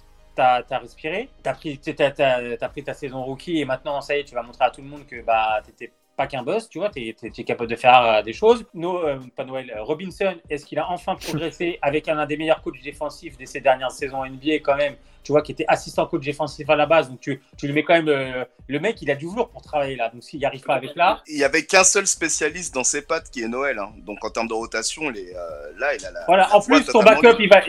tu as, respiré, tu as, as, pris ta saison rookie et maintenant, ça y est, tu vas montrer à tout le monde que bah, tu n'étais pas qu'un boss, tu vois, tu es, capable de faire euh, des choses. No, euh, euh, Robinson, est-ce qu'il a enfin progressé avec un, un des meilleurs coachs défensifs de ces dernières saisons NBA quand même tu vois, qui était assistant coach défensif à la base. Donc tu, tu lui mets quand même euh, le mec, il a du velours pour travailler là. Donc s'il n'y arrive pas avec là. Il n'y avait qu'un seul spécialiste dans ses pattes qui est Noël. Hein. Donc en termes de rotation, les, euh, là, il a la. Voilà, en plus, ton backup, il va,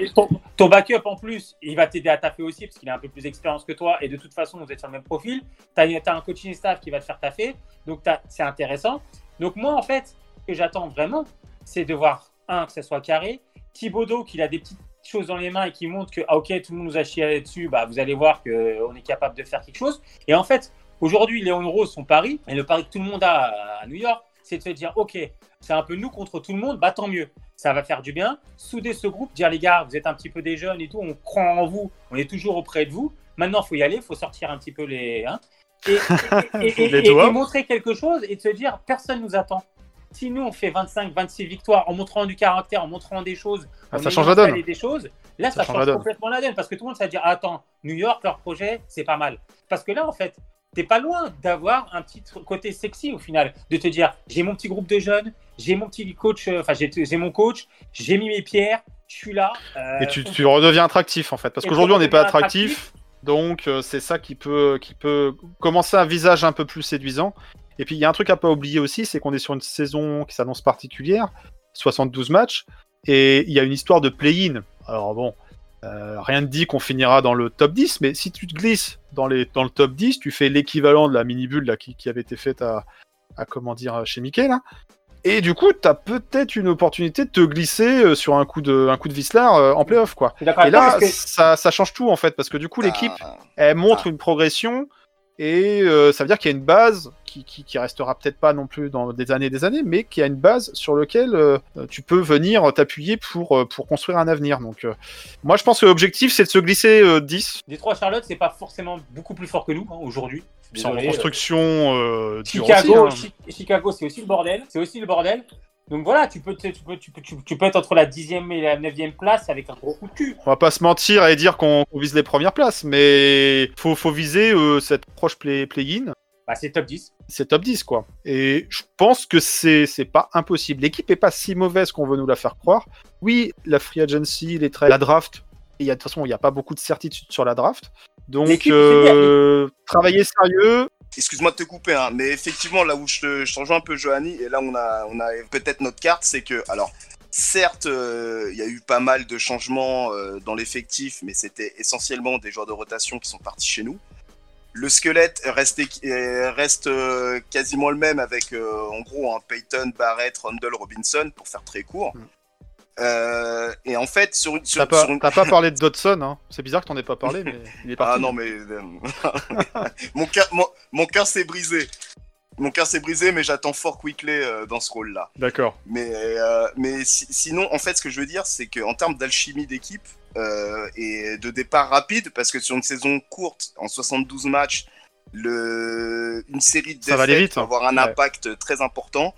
ton, backup en plus, il va t'aider à taffer aussi parce qu'il a un peu plus d'expérience que toi. Et de toute façon, vous êtes sur le même profil. Tu as, un coaching staff qui va te faire taffer. Donc c'est intéressant. Donc moi, en fait, ce que j'attends vraiment, c'est de voir, un, que ça soit carré. Thibaudot, qu'il a des petites choses dans les mains et qui montre que, ah, ok, tout le monde nous a chié dessus, bah, vous allez voir qu'on est capable de faire quelque chose. Et en fait, aujourd'hui, Léon Rose, son pari, et le pari que tout le monde a à New York, c'est de se dire, ok, c'est un peu nous contre tout le monde, bah tant mieux, ça va faire du bien. Souder ce groupe, dire les gars, vous êtes un petit peu des jeunes et tout, on croit en vous, on est toujours auprès de vous. Maintenant, il faut y aller, il faut sortir un petit peu les. Hein, et, et, (laughs) montrer quelque chose et de se dire, personne nous attend si nous on fait 25, 26 victoires en montrant du caractère, en montrant des choses, ah, ça change la donne. Des choses, là ça, change, complètement la donne parce que tout le monde va dire attends, New York leur projet c'est pas mal. Parce que là en fait, t'es pas loin d'avoir un petit côté sexy au final, de te dire j'ai mon petit groupe de jeunes, j'ai mon petit coach, euh, enfin j'ai mon coach, j'ai mis mes pierres, je suis là. Euh, et tu, tu, redeviens attractif en fait, parce qu'aujourd'hui on n'est pas attractif. Donc euh, c'est ça qui peut, qui peut commencer un visage un peu plus séduisant. Et puis il y a un truc à pas oublier aussi, c'est qu'on est sur une saison qui s'annonce particulière, 72 matchs, et il y a une histoire de play-in. Alors bon, euh, rien ne dit qu'on finira dans le top 10, mais si tu te glisses dans, les, dans le top 10, tu fais l'équivalent de la mini-bulle qui, qui, avait été faite à, à, comment dire, chez Mickey, là. Et du coup, tu as peut-être une opportunité de te glisser euh, sur un coup de, un coup de Vislar euh, en playoff, quoi. Et là, ça, ça, change tout, en fait, parce que du coup, l'équipe, ah. elle montre ah. une progression Et euh, ça veut dire qu'il y a une base qui, qui, qui restera peut-être pas non plus dans des années et des années, mais qui a une base sur laquelle euh, tu peux venir t'appuyer pour, euh, pour construire un avenir. Donc, euh, moi, je pense que l'objectif, c'est de se glisser euh, 10. Détroit Charlotte, c'est pas forcément beaucoup plus fort que nous hein, aujourd'hui. C'est en construction Chicago, aussi, hein. Chi- Chicago, c'est aussi le bordel. C'est aussi le bordel. Donc voilà, tu peux, te- tu peux, tu peux, tu, tu peux être entre la dixième et la neuvième place avec un gros coup de cul. On va pas se mentir et dire qu'on vise les premières places, mais faut, faut viser euh, cette proche play- play-in. Bah, c'est top 10. c'est top 10 quoi. Et je pense que c'est c'est pas impossible. L'équipe est pas si mauvaise qu'on veut nous la faire croire. Oui, la free agency, les trades, la draft. Il y a de toute façon, il n'y a pas beaucoup de certitude sur la draft. Donc euh, travailler sérieux. Excuse-moi de te couper, hein, mais effectivement, là où je te, je te rejoins un peu, Johanny, et là on a, on a peut-être notre carte, c'est que, alors, certes, euh, il y a eu pas mal de changements euh, dans l'effectif, mais c'était essentiellement des joueurs de rotation qui sont partis chez nous. Le squelette reste, reste euh, quasiment le même avec, euh, en gros, un Peyton, Barrett, Rundle, Robinson, pour faire très court. Mm. Euh, et en fait, sur, une- sur, T'as pas, sur une- t'as pas parlé de Dodson. Hein. C'est bizarre que t'en aies pas parlé, mais il est parti. Ah non, mais. euh, (laughs) mon cœur, mon, mon cœur s'est brisé. Mon cœur s'est brisé, mais j'attends fort Quickly euh, dans ce rôle-là. D'accord. Mais, euh, mais si- sinon, en fait, ce que je veux dire, c'est qu'en termes d'alchimie d'équipe et de départ rapide, parce que sur une saison courte, en 72 matchs, le, une série de Ça va aller défaites vite, hein. avoir un Ouais. impact très important.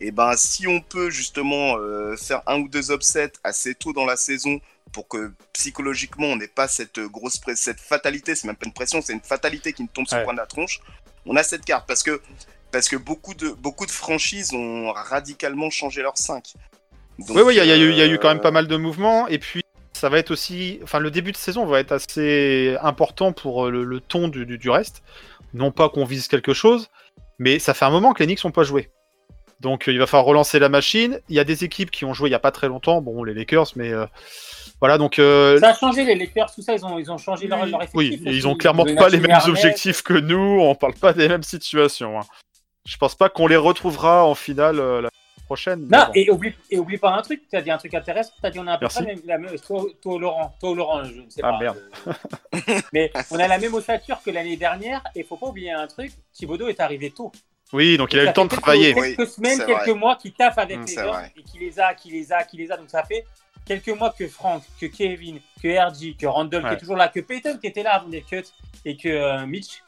Et ben, si on peut justement euh, faire un ou deux upsets assez tôt dans la saison pour que psychologiquement on n'ait pas cette grosse presse, cette fatalité, c'est même pas une pression, c'est une fatalité qui nous tombe sur Ouais. le coin de la tronche. On a cette carte parce que parce que beaucoup de beaucoup de franchises ont radicalement changé leur 5. Donc, Oui, oui, il y, a- y eu- il y a eu quand même euh, pas mal de mouvements. Et puis, ça va être aussi. Enfin, le début de saison va être assez important pour euh, le, le ton du, du- du reste. Non pas qu'on vise quelque chose, mais ça fait un moment que les Knicks n'ont pas joué. Donc, euh, il va falloir relancer la machine. Il y a des équipes qui ont joué il n'y a pas très longtemps. Bon, les Lakers, mais. euh, voilà, donc. euh, Ça a changé les Lakers, tout ça, ils ont, ils ont changé leur, leur effectif. oui, et ils ont clairement pas les mêmes objectifs que nous. On parle pas des mêmes situations. hein. Je pense pas qu'on les retrouvera en finale euh, la prochaine. Non, bon. et oublie, et oublie pas un truc, tu as dit un truc intéressant, tu as dit on a à peu près la même, la même- toi, toi, Laurent, toi Laurent, je ne sais Ah, pas. merde. mais on a la même ossature que l'année dernière, et faut pas oublier un truc, Thibodeau est arrivé tôt. Oui, donc il a eu le temps de travailler. Quelques Oui, semaines, quelques vrai. mois qui taffe avec Mm, les hommes vrai. et qui les a, qui les a, qui les a. Donc ça fait quelques mois que Franck, que Kevin, que RG, que Randall qui est toujours là, que Peyton qui était là avant les cuts et que euh, Mitch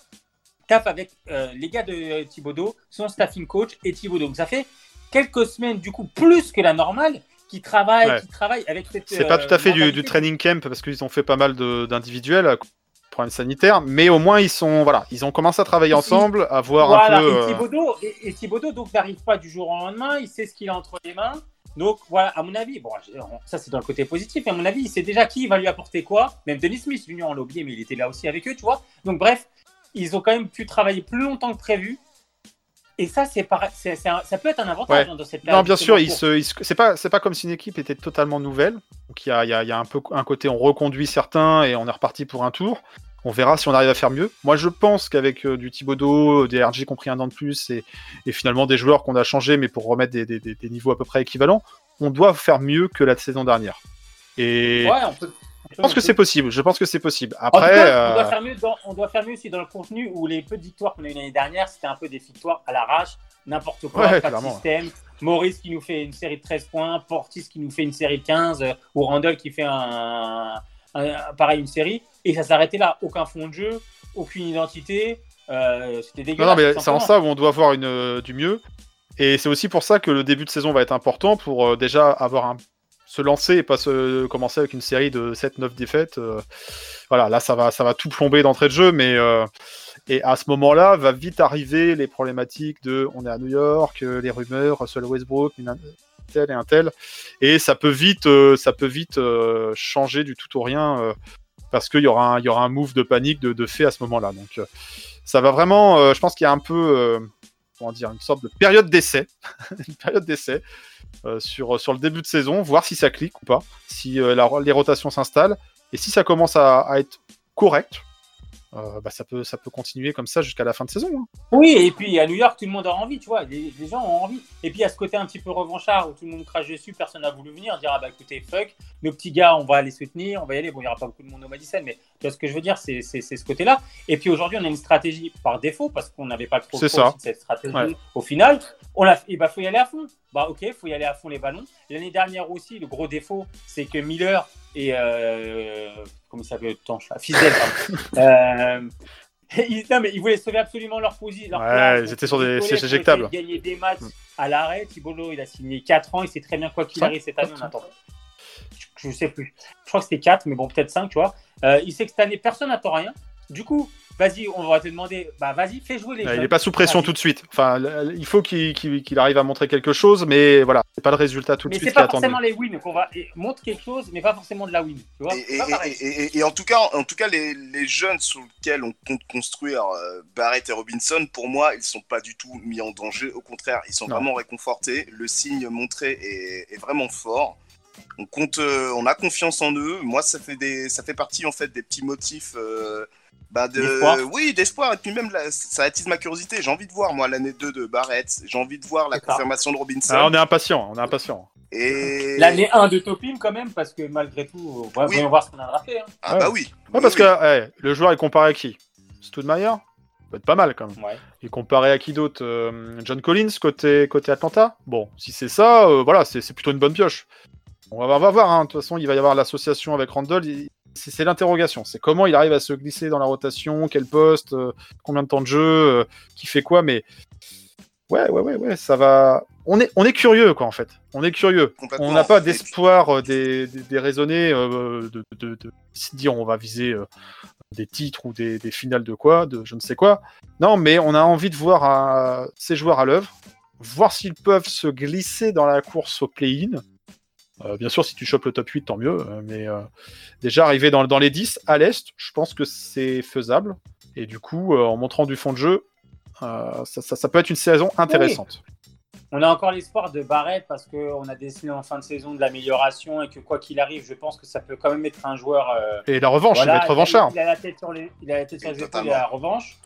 taffe avec euh, les gars de Thibodeau, son staffing coach et Thibodeau. Donc ça fait quelques semaines du coup plus que la normale qui travaille, Ouais. qui travaille avec cette. C'est pas euh, tout à fait du, du training camp parce qu'ils ont fait pas mal de- d'individuels, euh, problèmes sanitaires, mais au moins ils sont voilà, ils ont commencé à travailler ensemble, à voir Voilà, un peu. et euh, Thibodeau, et, et Thibodeau, donc n'arrive pas du jour au lendemain, il sait ce qu'il a entre les mains. Donc voilà, à mon avis, bon, ça c'est dans le côté positif, à mon avis, il sait déjà qui va lui apporter quoi. Même Denis Smith, Junior, on l'a oublié, mais il était là aussi avec eux, tu vois. Donc bref, ils ont quand même pu travailler plus longtemps que prévu. Et ça, c'est pareil- c'est- c'est un- ça peut être un avantage Ouais. hein, dans cette Non, période bien sûr, il se, c'est pas, c'est pas comme si une équipe était totalement nouvelle. Donc il y a, il y a- il y a un peu un côté, on reconduit certains et on est reparti pour un tour. On verra si on arrive à faire mieux. Moi, je pense qu'avec euh, du Thibodeau, des RG qui ont pris un an de plus et, et finalement des joueurs qu'on a changés, mais pour remettre des, des- des- des niveaux à peu près équivalents, on doit faire mieux que la saison dernière. Et Ouais, on peut. je pense que c'est possible. Je pense que c'est possible. Après, cas, on, doit euh, faire mieux dans, on doit faire mieux aussi dans le contenu où les peu de victoires qu'on a eu l'année dernière, c'était un peu des victoires à l'arrache, n'importe quoi, Ouais, pas de système. Maurice qui nous fait une série de 13 points, Portis qui nous fait une série de 15, euh, ou Randall qui fait un, un- pareil une série, et ça s'arrêtait là. Aucun fond de jeu, aucune identité, euh, c'était Non, dégueulasse. non, mais tout c'est en ça où on doit avoir une, euh, du mieux. Et c'est aussi pour ça que le début de saison va être important pour euh, déjà avoir un se lancer et pas se commencer avec une série de 7-9 défaites. euh, voilà, là ça va, ça va tout plomber d'entrée de jeu, mais euh, et à ce moment-là va vite arriver les problématiques de on est à New York, euh, les rumeurs, Russell Westbrook, tel et un tel, et ça peut vite, euh, ça peut vite euh, changer du tout au rien euh, parce qu'il y aura un, y aura un move de panique de, fait à ce moment-là. Donc ça va vraiment, je pense qu'il y a un peu, comment dire, une sorte de période d'essai, (laughs) une période d'essai sur, sur le début de saison, voir si ça clique ou pas, si les rotations s'installent, et si ça commence à être correct, euh, bah, ça, peut, ça peut continuer comme ça jusqu'à la fin de saison. hein. Oui, et puis à New York, tout le monde a envie, tu vois, les, les gens ont envie. Et puis à ce côté un petit peu revanchard où tout le monde crache dessus, personne n'a voulu venir, dire ah bah écoutez, fuck, nos petits gars, on va les soutenir, on va y aller. Bon, il n'y aura pas beaucoup de monde au Madison, mais Tu vois ce que je veux dire C'est ce côté-là. Et puis aujourd'hui, on a une stratégie par défaut parce qu'on n'avait pas trop C'est trop ça. aussi de cette stratégie. Ouais. Au final, on l'a. Il bah, faut y aller à fond. Bah ok, faut y aller à fond les ballons. L'année dernière aussi, le gros défaut, c'est que Miller et euh, comment (laughs) il s'appelle le tanche pardon. Euh, ils, non mais ils voulaient sauver absolument leur position. Leur Ouais, place. ils étaient sur des sièges éjectables. de Gagner des matchs à l'arrêt. Thibault, il a signé 4 ans. Il sait très bien quoi qu'il arrive cette année. On attend. Je, je sais plus. Je crois que c'était 4, mais bon, peut-être 5, tu vois. Euh, il sait que cette année, personne n'attend rien. Du coup, vas-y, on va te demander, bah vas-y, fais jouer les Ouais, Il jeunes. n'est pas sous pression tout de suite. Enfin, il faut qu'il qu'il- qu'il arrive à montrer quelque chose, mais voilà, c'est pas le résultat tout de Mais suite c'est qui est pas attendu. forcément les wins qu'on va montre quelque chose, mais pas forcément de la win. Tu vois Et, C'est et- pas pareil. et- et- et en tout cas, en tout cas les, les jeunes sur lesquels on compte construire euh, Barrett et Robinson, pour moi, ils sont pas du tout mis en danger. Au contraire, ils sont Non. vraiment réconfortés. Le signe montré est, est vraiment fort. On compte, euh, on a confiance en eux. Moi, ça fait des, ça fait partie en fait des petits motifs. euh, bah de, D'espoir. oui, d'espoir. Et puis même, là, ça attise ma curiosité. J'ai envie de voir, moi, l'année 2 de Barrett. J'ai envie de voir la confirmation de Robinson. Ah, on est impatient, on est impatient. Et... L'année 1 de Topin, quand même, parce que malgré tout, euh, ouais, Oui. voir ce qu'on a drafté. Hein. Ah Ouais. bah oui. Ouais, Oui, parce oui. que le joueur est comparé à qui? Stoudemire? Peut être pas mal quand même. Ouais. Il est comparé à qui d'autre Euh, John Collins côté, côté Atlanta? Bon, si c'est ça, euh, voilà, c'est c'est plutôt une bonne pioche. On va, on va voir, hein. de toute façon, il va y avoir l'association avec Randall. il- C'est l'interrogation. C'est comment il arrive à se glisser dans la rotation, quel poste, euh, combien de temps de jeu, euh, qui fait quoi, mais. Ouais, ouais, ouais, ouais, ça va. On est, on est curieux, quoi, en fait. On est curieux. On n'a pas d'espoir euh, des, des, des raisonnés euh, de, de, de se dire on va viser euh, des titres ou des, des finales de quoi, de je ne sais quoi. Non, mais on a envie de voir ces joueurs à l'œuvre, voir s'ils peuvent se glisser dans la course au play-in. Euh, bien sûr, si tu chopes le top 8, tant mieux. euh, mais euh, déjà, arriver dans, dans les 10 à l'Est, je pense que c'est faisable. Et du coup, euh, en montrant du fond de jeu, ça, ça- ça peut être une saison intéressante. On a encore l'espoir de Barrett parce qu'on a décidé en fin de saison de l'amélioration et que quoi qu'il arrive, je pense que ça peut quand même être un joueur. Et la revanche, voilà, il va être revanchard. Il a la tête sur les, il a la tête sur les épaules et la revanche.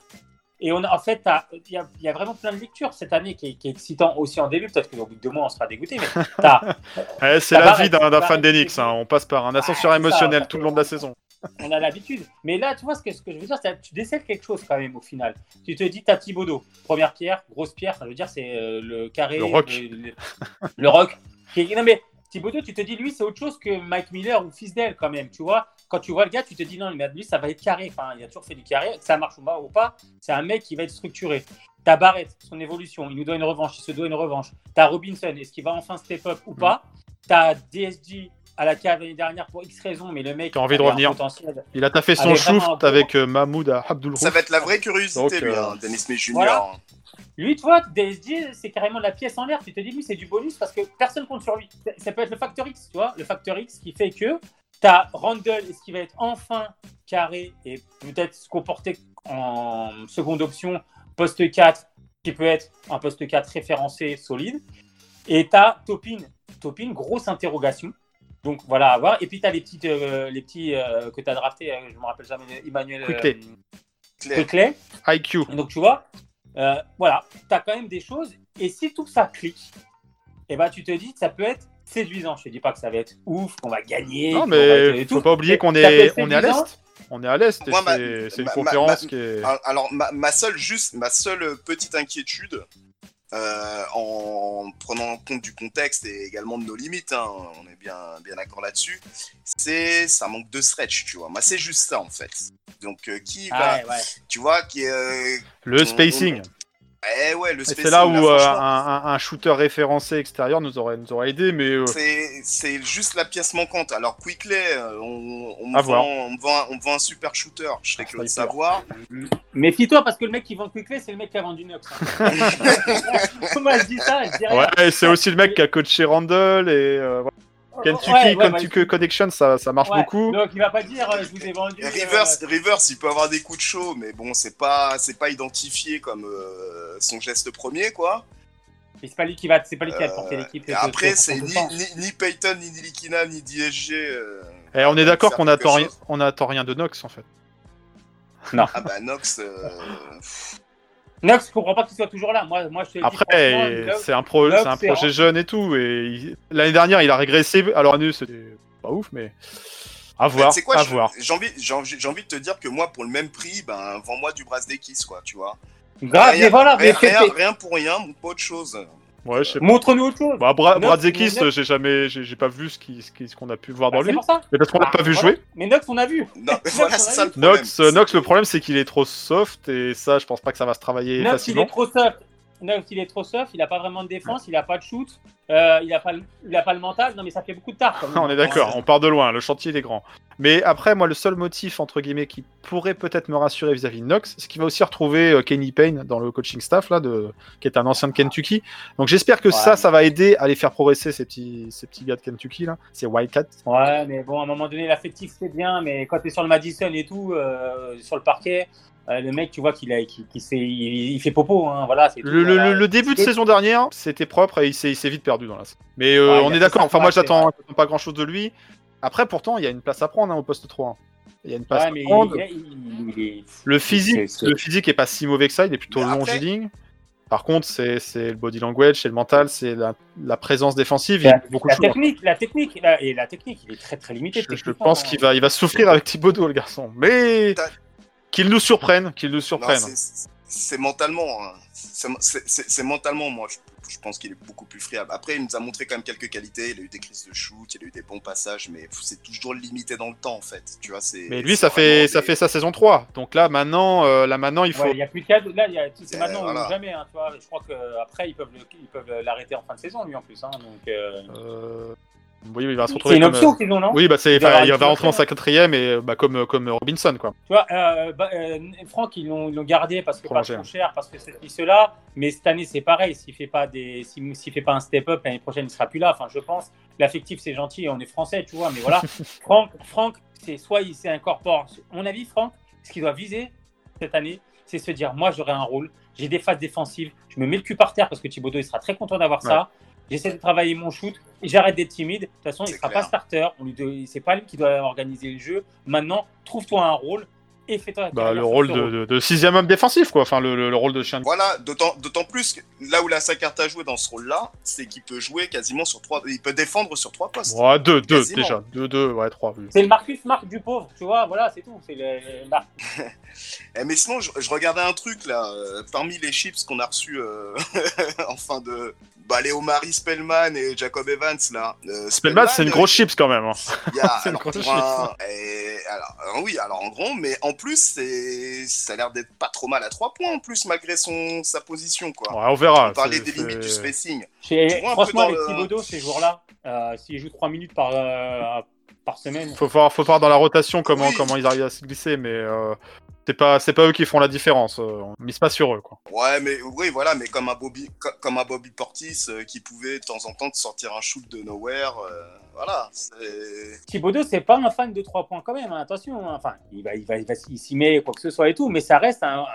Et on a, en fait, il y a, il y a vraiment plein de lectures cette année qui est, qui est excitant aussi en début. Peut-être qu'au bout de deux mois, on sera dégoûté. Mais (laughs) Ouais, c'est la vie d'un fan d'Enix. hein. On passe par un ascenseur émotionnel ça. tout le long de la saison. on a l'habitude. Mais là, tu vois, ce que, ce que je veux dire, c'est que tu décèles quelque chose quand même au final. Tu te dis, t'as Thibaudot, première pierre, grosse pierre, ça veut dire c'est euh, le carré. Le rock. Le, le- le rock. (laughs) Non, mais Thibaudot, tu te dis, lui, c'est autre chose que Mike Miller ou Fisdale quand même, tu vois. Quand tu vois le gars, tu te dis, non, mais lui, ça va être carré. Enfin, il a toujours fait du carré, que ça marche ou pas, ou pas c'est un mec qui va être structuré. T'as Barrett, son évolution, il nous doit une revanche, il se doit une revanche. T'as Robinson, est-ce qu'il va enfin step up ou pas? T'as DSG à la cave l'année dernière pour X raisons, mais le mec T'as envie de revenir. potentiel. Il a taffé son vraiment un shoot avec euh, Mahmoud à Abdul Ça va être la vraie curiosité, Donc, lui, euh, hein, Dennis Smith Jr. Voilà. Lui, tu vois, DSG, c'est carrément la pièce en l'air. Tu te dis, lui, c'est du bonus parce que personne compte sur lui. Ça- peut être le facteur X, tu vois, le facteur X qui fait que tu as Randall, est-ce qu'il va être enfin carré et peut-être se comporter en seconde option, poste 4, qui peut être un poste 4 référencé, solide. Et tu as Topin. Topin, grosse interrogation. Donc voilà, à voir. Et puis tu as les, petites, euh, les petits euh, que tu as draftés, euh, je me rappelle jamais, Emmanuel Quickly. IQ. Donc, tu vois, euh, voilà, tu as quand même des choses. Et si tout ça clique, et ben, tu te dis que ça peut être séduisant. Je te dis pas que ça va être ouf, qu'on va gagner. Non, mais et faut tout. pas oublier qu'on est, on est à l'Est. On est à l'Est c'est une ma- conférence ma- qui est. Al- Alors, ma, ma seule, juste, ma seule petite inquiétude, euh, en prenant en compte du contexte et également de nos limites, hein, on est bien, bien d'accord là-dessus, c'est ça manque de stretch, tu vois. C'est juste ça, en fait. Donc, euh, qui va, Ah ouais. tu vois, qui est. euh, Le on- spacing. Eh ouais, le. C'est là où euh, un, un- un shooter référencé extérieur nous aurait, nous aurait aidé, mais euh, C'est c'est juste la pièce manquante. Alors, Quickly, euh, on, on, me vend, on, me vend on me vend un super shooter. Je serais Un curieux de savoir. Méfie-toi parce que le mec qui vend Quickly, c'est le mec qui a vendu Nox. hein. Moi, je dis ça, je dis rien. ouais, c'est aussi le mec qui a coaché Randall et euh, voilà. Kentucky, Ouais, ouais, Kentucky ouais. Connection, ça, ça marche Ouais. beaucoup. Donc, il va pas dire, euh, je vous ai vendu. euh, Rivers, Rivers, il peut avoir des coups de chaud, mais bon, c'est pas, c'est pas identifié comme euh, son geste premier, quoi. et c'est pas lui qui va, c'est pas lui qui va Euh, porter l'équipe. et après, c'est ni, ni, ni Payton, ni Nilikina, ni DSG. euh, Et on est d'accord qu'on attend, on attend rien de Nox en fait. Ah bah Nox, euh, (laughs) Nox, je comprends pas qu'il soit toujours là. Moi, moi je Après, c'est un, pro, Nox, c'est un c'est projet jeune et tout. Et il- l'année dernière, il a régressé. Alors, nous, c'était pas ouf, mais À voir, quoi, à je- voir. j'ai envie, j'ai envie, j'ai envie de te dire que moi, pour le même prix, ben, vends-moi du Brazdekis, quoi, tu vois. Grave, rien, mais voilà, mais rien, pour rien, mon pas autre chose. Ouais, je sais pas. montre-nous autre chose. Bah, Bra Nox, Bradzekis, Nox- j'ai jamais, j'ai pas vu ce qui- ce qui- ce qu'on a pu voir Bah, dans c'est lui. pour ça. Mais parce qu'on l'a Ah, pas vu voilà. jouer. Mais Nox, on a vu. Non, (laughs) Nox, voilà, on c'est a ça le problème. Nox, Nox, le problème c'est qu'il est trop soft et ça, je pense pas que ça va se travailler Nox, il facilement. est trop soft. Nox, il est trop soft. Il a pas vraiment de défense. Il a pas de shoot. euh, il a pas, le- pas mental. Non, mais ça fait beaucoup de tard. quand même. (laughs) on est d'accord, on part de loin, le chantier il est grand. Mais après, moi, le seul motif, entre guillemets, qui pourrait peut-être me rassurer vis-à-vis de Knox, c'est qu'il va aussi retrouver euh, Kenny Payne dans le coaching staff, là, de... qui est un ancien de Kentucky. Donc j'espère que ça, ça va aider à les faire progresser, ces petits, ces petits gars de Kentucky, là, ces Wildcats. Ouais, mais bon, à un moment donné, l'affectif, c'est bien, mais quand tu es sur le Madison et tout, euh, sur le parquet, euh, le mec, tu vois qu'il a, il, il fait popo, hein, voilà. c'est Le, le- voilà. le- le début de saison dernière, c'était propre et il s'est vite perdu dans la Mais euh, Ouais, on a est d'accord, enfin moi j'attends pas grand-chose de lui. Après, pourtant, il y a une place à prendre hein, au poste 3. Il y a une place Ouais, à prendre. il, il-. Le physique, c'est- le physique est pas si mauvais que ça, il est plutôt après- longiligne. Par contre, c'est le body language, c'est le mental, c'est la, la présence défensive. Il La, beaucoup la de choses. technique, la technique, la- et la technique, il est très très limité. Je, pense hein. qu'il va, il va souffrir avec Thibodeau, le garçon. Mais Qu'il nous surprenne, qu'il nous surprenne. c'est- mentalement. hein. C'est- mentalement, moi, je, je pense qu'il est beaucoup plus friable. Après, il nous a montré quand même quelques qualités. Il a eu des crises de shoot, il a eu des bons passages, mais c'est toujours limité dans le temps, en fait. Tu vois, c'est. Mais lui, ça fait, ça fait sa saison 3. Donc là, maintenant, euh, là, maintenant il faut. Ouais, il n'y a plus de cadre. Là, y a- c'est Euh, maintenant voilà. ou jamais. Hein, tu vois. Je crois qu'après, ils peuvent le- ils peuvent l'arrêter en fin de saison, lui, en plus. Hein, donc, euh, Euh, Oui, il va se c'est retrouver une comme, option euh, qu'ils ont, non Oui, bah c'est, Il va il une rentrer dans option. sa quatrième et bah, comme, comme Robinson, quoi. Tu vois, euh, bah, euh, Franck, ils l'ont ils l'ont gardé parce que pas Prolongé. trop cher, parce que ceci, cela. Mais cette année, c'est pareil. S'il fait pas des, s'il, s'il fait pas un step-up l'année prochaine, il sera plus là. Enfin, je pense. L'affectif, c'est gentil. On est français, tu vois. Mais voilà, (laughs) Franck, Franck, c'est soit il s'incorpore. À mon avis, Franck, ce qu'il doit viser cette année, c'est se dire, moi, j'aurai un rôle. J'ai des phases défensives. Je me mets le cul par terre parce que Thibaudot, il sera très content d'avoir ça. J'essaie de travailler mon shoot et j'arrête d'être timide. De toute façon, il ne sera clair. pas starter. On lui doit- C'est pas lui qui doit organiser le jeu. Maintenant, trouve-toi un rôle et fais-toi. Bah, le rôle de, de- de sixième homme défensif, quoi. Enfin, le, le- le rôle de chien. de- Voilà, d'autant d'autant plus que là où il a sa carte à jouer dans ce rôle-là, c'est qu'il peut jouer quasiment sur trois. Il peut défendre sur trois postes. Ouais, deux, deux, Quasiment. déjà. Deux, deux, ouais, trois. oui. C'est le Marcus Marc du pauvre, tu vois, voilà, c'est tout. C'est le, Marc. (laughs) Eh, mais sinon, je, je regardais un truc là, euh, parmi les chips qu'on a reçus euh, (laughs) en fin de. Bah, les Omari Spellman et Jacob Evans là. Euh, Spellman, c'est une euh, grosse chips quand même. hein. (laughs) (laughs) c'est une alors, grosse un- et- alors, euh, oui, alors en gros, mais en plus, c'est ça a l'air d'être pas trop mal à trois points en plus, malgré son, sa position quoi. Ouais, on verra. On parlait des limites du spacing. Chez- Tu vois un peu franchement, avec le- Thibodeau, ces jours-là, euh, s'il joue 3 minutes par, euh, par semaine, Faut voir, faut voir dans la rotation comment, Oui. comment ils arrivent à se glisser, mais euh, c'est pas, c'est pas eux qui font la différence. euh, on mise pas sur eux, quoi. Ouais, mais oui, voilà, mais comme un Bobby, co- comme un Bobby Portis euh, qui pouvait de temps en temps te sortir un shoot de nowhere, euh, voilà. Thibodeau, c'est pas un fan de 3 points quand même, hein, attention. hein. Enfin, il va, il va, il va il s'y met quoi que ce soit et tout, mais ça reste un. un-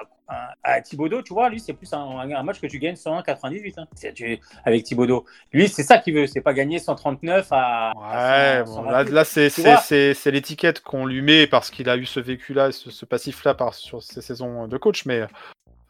un Thibodeau, tu vois, lui, c'est plus un, un match que tu gagnes 101-98 hein. Tu- avec Thibodeau. Lui, c'est ça qu'il veut, c'est pas gagner 139 à. Ouais, à 100, bon, 128. là, là c'est, l'étiquette qu'on lui met parce qu'il a eu ce vécu-là, ce, ce passif-là sur ses saisons de coach, mais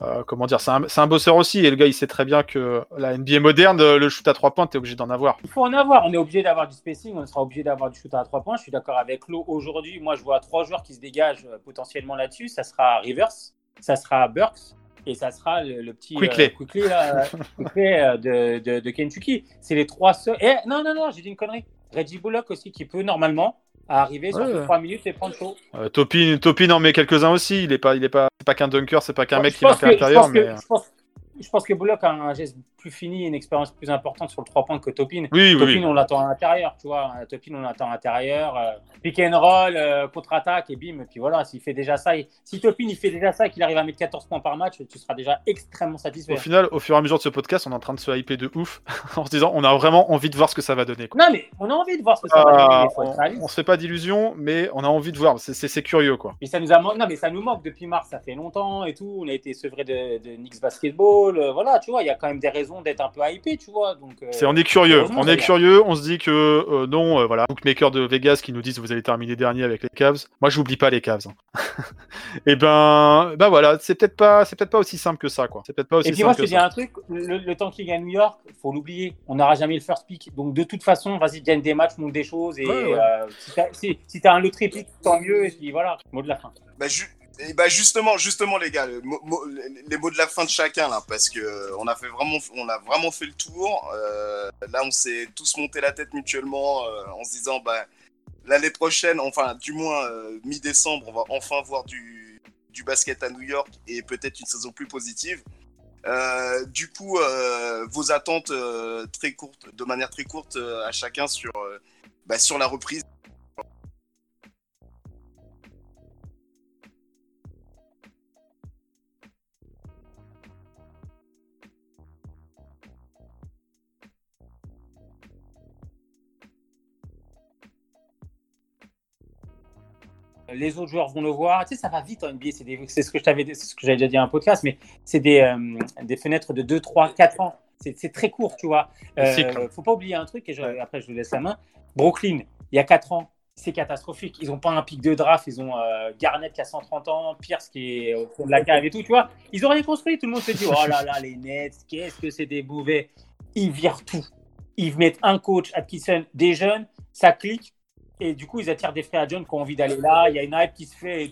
euh, comment dire, c'est un, bosseur aussi, et le gars, il sait très bien que la NBA moderne, le shoot à trois points, t'es obligé d'en avoir. Il faut en avoir. On est obligé d'avoir du spacing. On sera obligé d'avoir du shoot à 3 points. Je suis d'accord avec Lo. Aujourd'hui, moi, je vois trois joueurs qui se dégagent euh, potentiellement là-dessus. Ça sera Rivers, ça sera Burks et ça sera le, le petit Quickly. euh, Quickly, là, euh, (laughs) Quickly, euh, de, de, de Kentucky. C'est les trois seuls. Eh, non, non, non, j'ai dit une connerie. Reggie Bullock aussi qui peut normalement arriver sur Ouais. 3 minutes et prendre chaud. Euh, Topin, Topin en met quelques-uns aussi, il est pas, il est pas, c'est pas qu'un dunker, c'est pas qu'un mec qui marque à l'intérieur, je mais. euh, je pense- Je pense que Bullock a un geste plus fini une expérience plus importante sur le 3 points que Topin. Oui, Topin, oui. on l'attend à l'intérieur, tu vois. Topin, on l'attend à l'intérieur. euh, pick and roll, euh, contre-attaque, et bim. Et puis voilà, s'il fait déjà ça, si Topin il fait déjà ça et qu'il arrive à mettre 14 points par match, tu seras déjà extrêmement satisfait. Au final, au fur et à mesure de ce podcast, on est en train de se hyper de ouf (laughs) en se disant on a vraiment envie de voir ce que ça va donner. quoi. Non, mais on a envie de voir ce que ça va Ah, donner. On, réaliste. on se fait pas d'illusions, mais on a envie de voir. C'est- curieux quoi. Et ça nous a non, mais ça nous manque depuis mars, ça fait longtemps et tout. On a été sevré de, de Knicks basketball. Euh, voilà, tu vois, il y a quand même des raisons d'être un peu hypé, tu vois. Donc, euh, C'est on est curieux, on est curieux. On se dit que euh, non, euh, voilà, bookmaker de Vegas qui nous disent vous allez terminer dernier avec les Cavs. Moi, j'oublie pas les Cavs. hein. (laughs) et ben, ben voilà, c'est peut-être pas, c'est peut-être pas aussi simple que ça, quoi. C'est peut-être pas aussi Et puis moi, je te dis un truc, le, temps qu'il gagne New York, faut l'oublier. On n'aura jamais le first pick. Donc de toute façon, vas-y, gagne des matchs, monte des choses. Et euh, si tu as, un loterie pick, tant mieux. Et puis voilà, mot de la fin. Bah, et bah justement, justement les gars, les mots de la fin de chacun là, parce que euh, on a fait vraiment, on a vraiment fait le tour. Euh, là, on s'est tous monté la tête mutuellement en se disant, bah l'année prochaine, enfin du moins euh, mi-décembre, on va enfin voir du, basket à New York et peut-être une saison plus positive. Euh, du coup, euh, vos attentes très courtes, de manière très courte à chacun sur, bah, sur la reprise les autres joueurs vont le voir. Tu sais, ça va vite en NBA. C'est ce que je t'avais, ce que j'avais déjà dit en podcast, mais c'est des, euh, des fenêtres de 2, 3, 4 ans. C'est très court, tu vois. Euh, faut pas oublier un truc, et après je vous laisse la main. Brooklyn, il y a 4 ans, c'est catastrophique. Ils n'ont pas un pic de draft, ils ont euh, Garnett qui a 130 ans, Pierce qui est au fond de la cave et tout, tu vois. Ils ont rien construit, tout le monde se dit, oh là là, les Nets, qu'est-ce que c'est des mauvais. Ils virent tout. Ils mettent un coach, Atkinson, des jeunes, ça clique, et du coup, ils attirent des frères jeunes qui ont envie d'aller là. Il y a une hype qui se fait.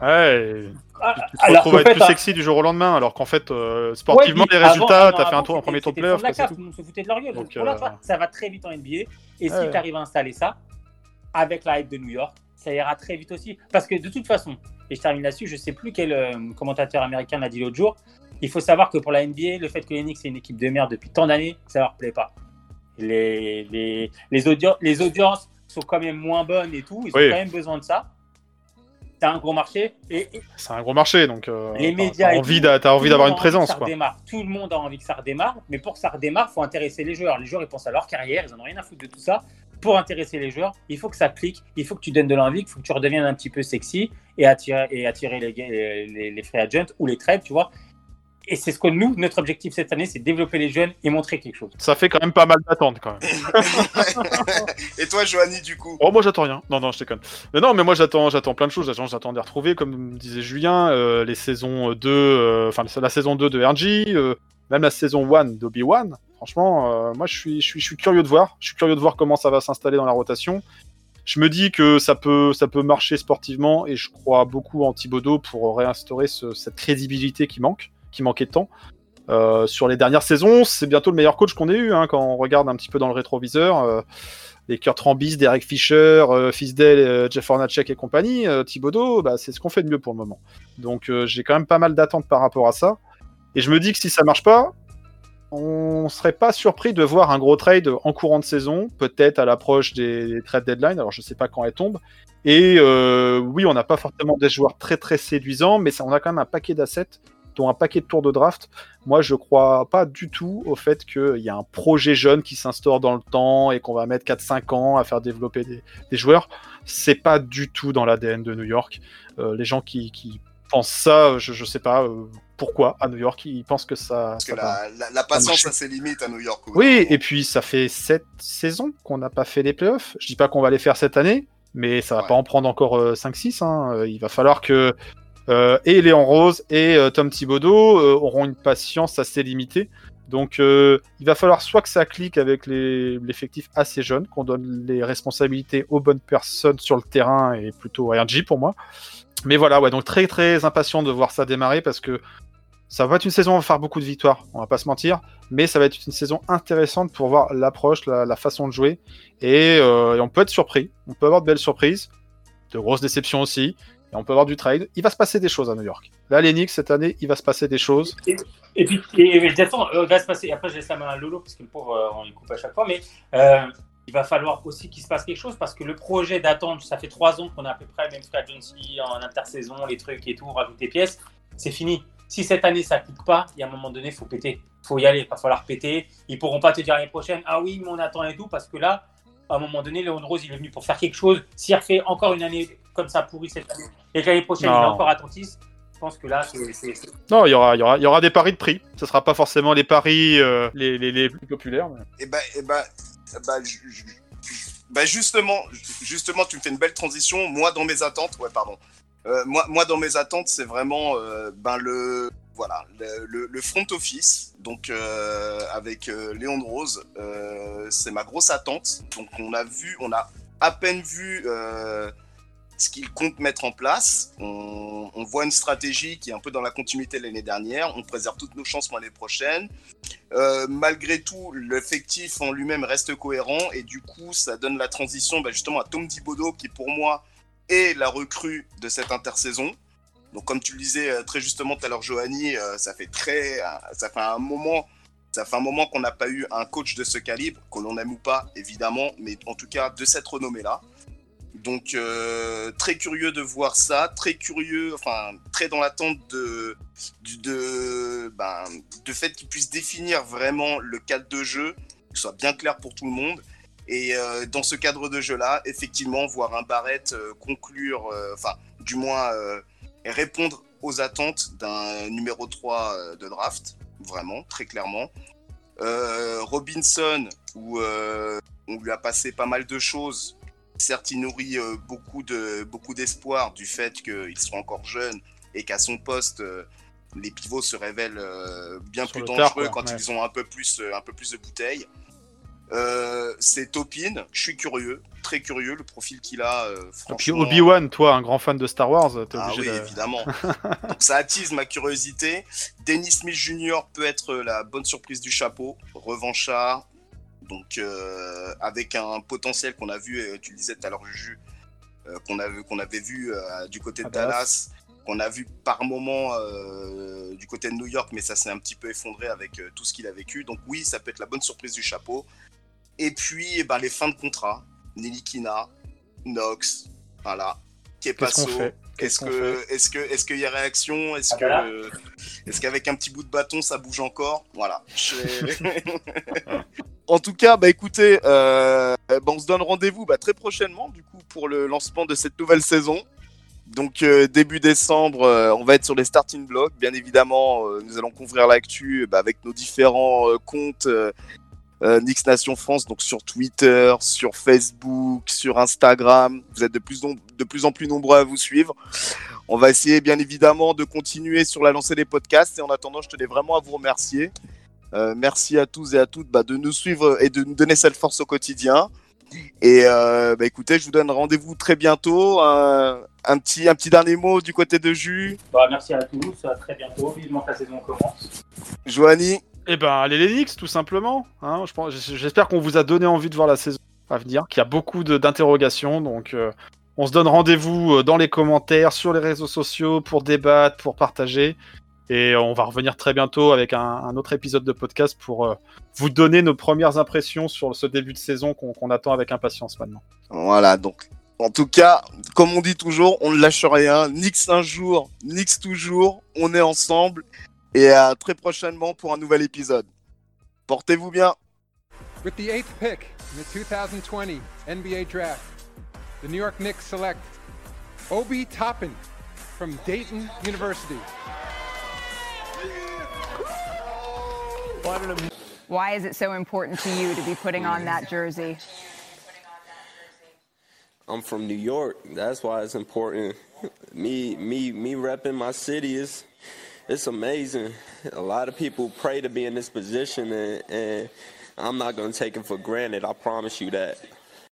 Ouais. Ah, tu te être plus sexy du jour au lendemain, alors qu'en fait, euh, sportivement, les résultats, tu as fait un tour en premier tour de playoff. Tout monde se foutait de leur gueule. Donc, euh, ça va très vite en NBA. Et si tu arrives à installer ça, avec la hype de New York, ça ira très vite aussi. Parce que de toute façon, et je termine là-dessus, je sais plus quel euh, commentateur américain l'a dit l'autre jour, il faut savoir que pour la NBA, le fait que les Knicks c'est une équipe de merde depuis tant d'années, ça leur plaît pas. Les, les, les, les audiences sont quand même moins bonnes et tout. Ils ont quand même besoin de ça. C'est un gros marché. Et, c'est un gros marché, donc euh, les médias. T'as envie, envie d'avoir une présence. Quoi. Tout le monde a envie que ça redémarre, mais pour que ça redémarre, faut intéresser les joueurs. Les joueurs, ils pensent à leur carrière, ils en ont rien à foutre de tout ça. Pour intéresser les joueurs, il faut que ça clique, il faut que tu donnes de l'envie, il faut que tu redeviennes un petit peu sexy et attirer, et attirer les, les, les free agents ou les trades, tu vois. Et c'est ce que nous, notre objectif cette année, c'est développer les jeunes et montrer quelque chose. Ça fait quand même pas mal d'attentes quand même. (laughs) et toi, Joanny, du coup? Oh, moi j'attends rien. Non, non, je déconne. Mais non, mais moi j'attends, j'attends plein de choses. J'attends de retrouver, comme disait Julien, euh, les saisons 2, euh, enfin la saison 2 de RG, euh, même la saison 1 d'Obi-Wan. Franchement, moi je suis, je, suis, je suis curieux de voir. Je suis curieux de voir comment ça va s'installer dans la rotation. Je me dis que ça peut, ça peut marcher sportivement et je crois beaucoup en Thibodeau pour réinstaurer cette crédibilité qui manque qui manquait de temps. Euh, sur les dernières saisons, c'est bientôt le meilleur coach qu'on ait eu hein, quand on regarde un petit peu dans le rétroviseur. Euh, les Kurt Rambis, Derek Fisher, euh, Fisdale, Jeff Hornacek et compagnie, Thibodeau, bah, c'est ce qu'on fait de mieux pour le moment. Donc j'ai quand même pas mal d'attentes par rapport à ça. Et je me dis que si ça marche pas, on serait pas surpris de voir un gros trade en courant de saison, peut-être à l'approche des, trade deadline. Alors je sais pas quand elle tombe. Et oui, on n'a pas forcément des joueurs très très séduisants, mais on a quand même un paquet d'assets dont un paquet de tours de draft, moi je crois pas du tout au fait qu'il y a un projet jeune qui s'instaure dans le temps et qu'on va mettre 4-5 ans à faire développer des, joueurs. C'est pas du tout dans l'ADN de New York. Euh, les gens qui, pensent ça, je, je sais pas euh, pourquoi à New York, ils pensent que ça. Parce que la, patience a ses limites à New York. Oui, et puis ça fait 7 saisons qu'on n'a pas fait les playoffs. Je dis pas qu'on va les faire cette année, mais ça va pas en prendre encore 5-6. Euh, hein. Il va falloir que et Léon Rose et euh, Tom Thibodeau euh, auront une patience assez limitée. Donc il va falloir soit que ça clique avec l'effectif assez jeune, qu'on donne les responsabilités aux bonnes personnes sur le terrain et plutôt à RG pour moi. Mais voilà, ouais, donc très très impatient de voir ça démarrer parce que ça va être une saison, on va faire beaucoup de victoires, on va pas se mentir, mais ça va être une saison intéressante pour voir l'approche, la, façon de jouer, et, on peut être surpris, on peut avoir de belles surprises, de grosses déceptions aussi, on peut avoir du trade. Il va se passer des choses à New York. Là, l'Enix, cette année, il va se passer des choses. Et, puis, et, euh, va se passer. Après, je laisse la main à Lolo, parce que le pauvre, euh, on coupe à chaque fois. Mais euh, il va falloir aussi qu'il se passe quelque chose, parce que le projet d'attendre, ça fait trois ans qu'on a à peu près même free agency en intersaison, les trucs et tout, rajouter pièces, c'est fini. Si cette année ça clique pas, il y a un moment donné, il faut péter. Il faut y aller, il va falloir péter. Ils pourront pas te dire l'année prochaine, ah oui, mais on attend et tout, parce que là, à un moment donné, Léon Rose, il est venu pour faire quelque chose. S'il refait encore une année comme ça pourri cette année, et l'année prochaine, il est encore attentif, je pense que là, c'est. Non, il y aura, il y, aura, il y aura des paris de prix. Ce ne sera pas forcément les paris euh, les, les, les, plus populaires. Et bah, et bah, bah, bah, justement, justement, tu me fais une belle transition. Moi, dans mes attentes, ouais, pardon. moi, moi, dans mes attentes, c'est vraiment ben, le, voilà, le, le, front office, donc avec Léon de Rose, c'est ma grosse attente. Donc on a vu, on a à peine vu ce qu'il compte mettre en place. On, voit une stratégie qui est un peu dans la continuité de l'année dernière. On préserve toutes nos chances pour l'année prochaine. Euh, malgré tout, l'effectif en lui-même reste cohérent et du coup, ça donne la transition bah, justement à Tom Thibodeau qui, pour moi, est la recrue de cette intersaison. Donc, comme tu le disais euh, très justement tout à l'heure, Johanny, euh, ça fait très, ça fait un moment. Ça fait un moment qu'on n'a pas eu un coach de ce calibre, qu'on l'on aime ou pas, évidemment, mais en tout cas de cette renommée-là. Donc euh, très curieux de voir ça, très curieux, enfin très dans l'attente de, de, ben, de fait qu'il puisse définir vraiment le cadre de jeu, que ce soit bien clair pour tout le monde. Et euh, dans ce cadre de jeu-là, effectivement, voir un Barrett euh, conclure, enfin du moins répondre aux attentes d'un numéro 3 de draft, vraiment, très clairement. Robinson, où on lui a passé pas mal de choses, Certes, il nourrit euh, beaucoup de beaucoup d'espoir du fait qu'il soit encore jeune et qu'à son poste, euh, les pivots se révèlent euh, bien plus dangereux quand ils ont un peu plus un peu plus de bouteilles. c'est Topin, je suis curieux, très curieux, le profil qu'il a. Et puis Obi-Wan, toi, un grand fan de Star Wars, t'es ah oui, évidemment. (laughs) Donc ça attise ma curiosité. Dennis Smith Jr. peut être la bonne surprise du chapeau, revanchard, donc, euh, avec un potentiel qu'on a vu, euh, tu le disais tout à l'heure, Juju, euh, qu'on avait, qu'on avait vu du côté de Dallas, qu'on a vu par moment du côté de New York, mais ça s'est un petit peu effondré avec tout ce qu'il a vécu. Donc, oui, ça peut être la bonne surprise du chapeau. Et puis, eh ben, les fins de contrat, Nilikina, Knox, voilà, Kepaso. Est-ce que, est-ce que, est-ce qu'il y a réaction Est-ce ah, que, est-ce qu'avec un petit bout de bâton, ça bouge encore Voilà. (laughs) (laughs) en tout cas, bah écoutez, euh, bah, on se donne rendez-vous bah, très prochainement du coup pour le lancement de cette nouvelle saison. Donc euh, début décembre, euh, on va être sur les starting blocks. Bien évidemment, nous allons couvrir l'actu bah, avec nos différents comptes Nix Nation France, donc sur Twitter, sur Facebook, sur Instagram. Vous êtes de plus, de plus en plus nombreux à vous suivre. On va essayer bien évidemment de continuer sur la lancée des podcasts. Et en attendant, je tenais vraiment à vous remercier. Euh, merci à tous et à toutes bah, de nous suivre et de nous donner cette force au quotidien. Et euh, bah, écoutez, je vous donne rendez-vous très bientôt. un, petit, un petit dernier mot du côté de Jus. Bah, merci à tous, à très bientôt. Vivement que la saison commence. Joanie Eh ben, allez les tout simplement. Hein. J'espère qu'on vous a donné envie de voir la saison à venir, qu'il y a beaucoup d'interrogations. Donc, euh, on se donne rendez-vous dans les commentaires, sur les réseaux sociaux, pour débattre, pour partager. Et on va revenir très bientôt avec un, autre épisode de podcast pour euh, vous donner nos premières impressions sur ce début de saison qu'on attend avec impatience maintenant. Voilà, donc en tout cas, comme on dit toujours, on ne lâche rien. Nix un jour, Nix toujours. On est ensemble. Et à très prochainement pour un nouvel épisode. Portez-vous bien. With the eighth pick in the 2020 NBA draft, the New York Knicks select Obi Toppin from Dayton University. Why is it so important to you to be putting on that jersey? I'm from New York. That's why it's important. me, me, me repping my city is it's amazing. A lot of people pray to be in this position, and, and I'm not going to take it for granted. I promise you that.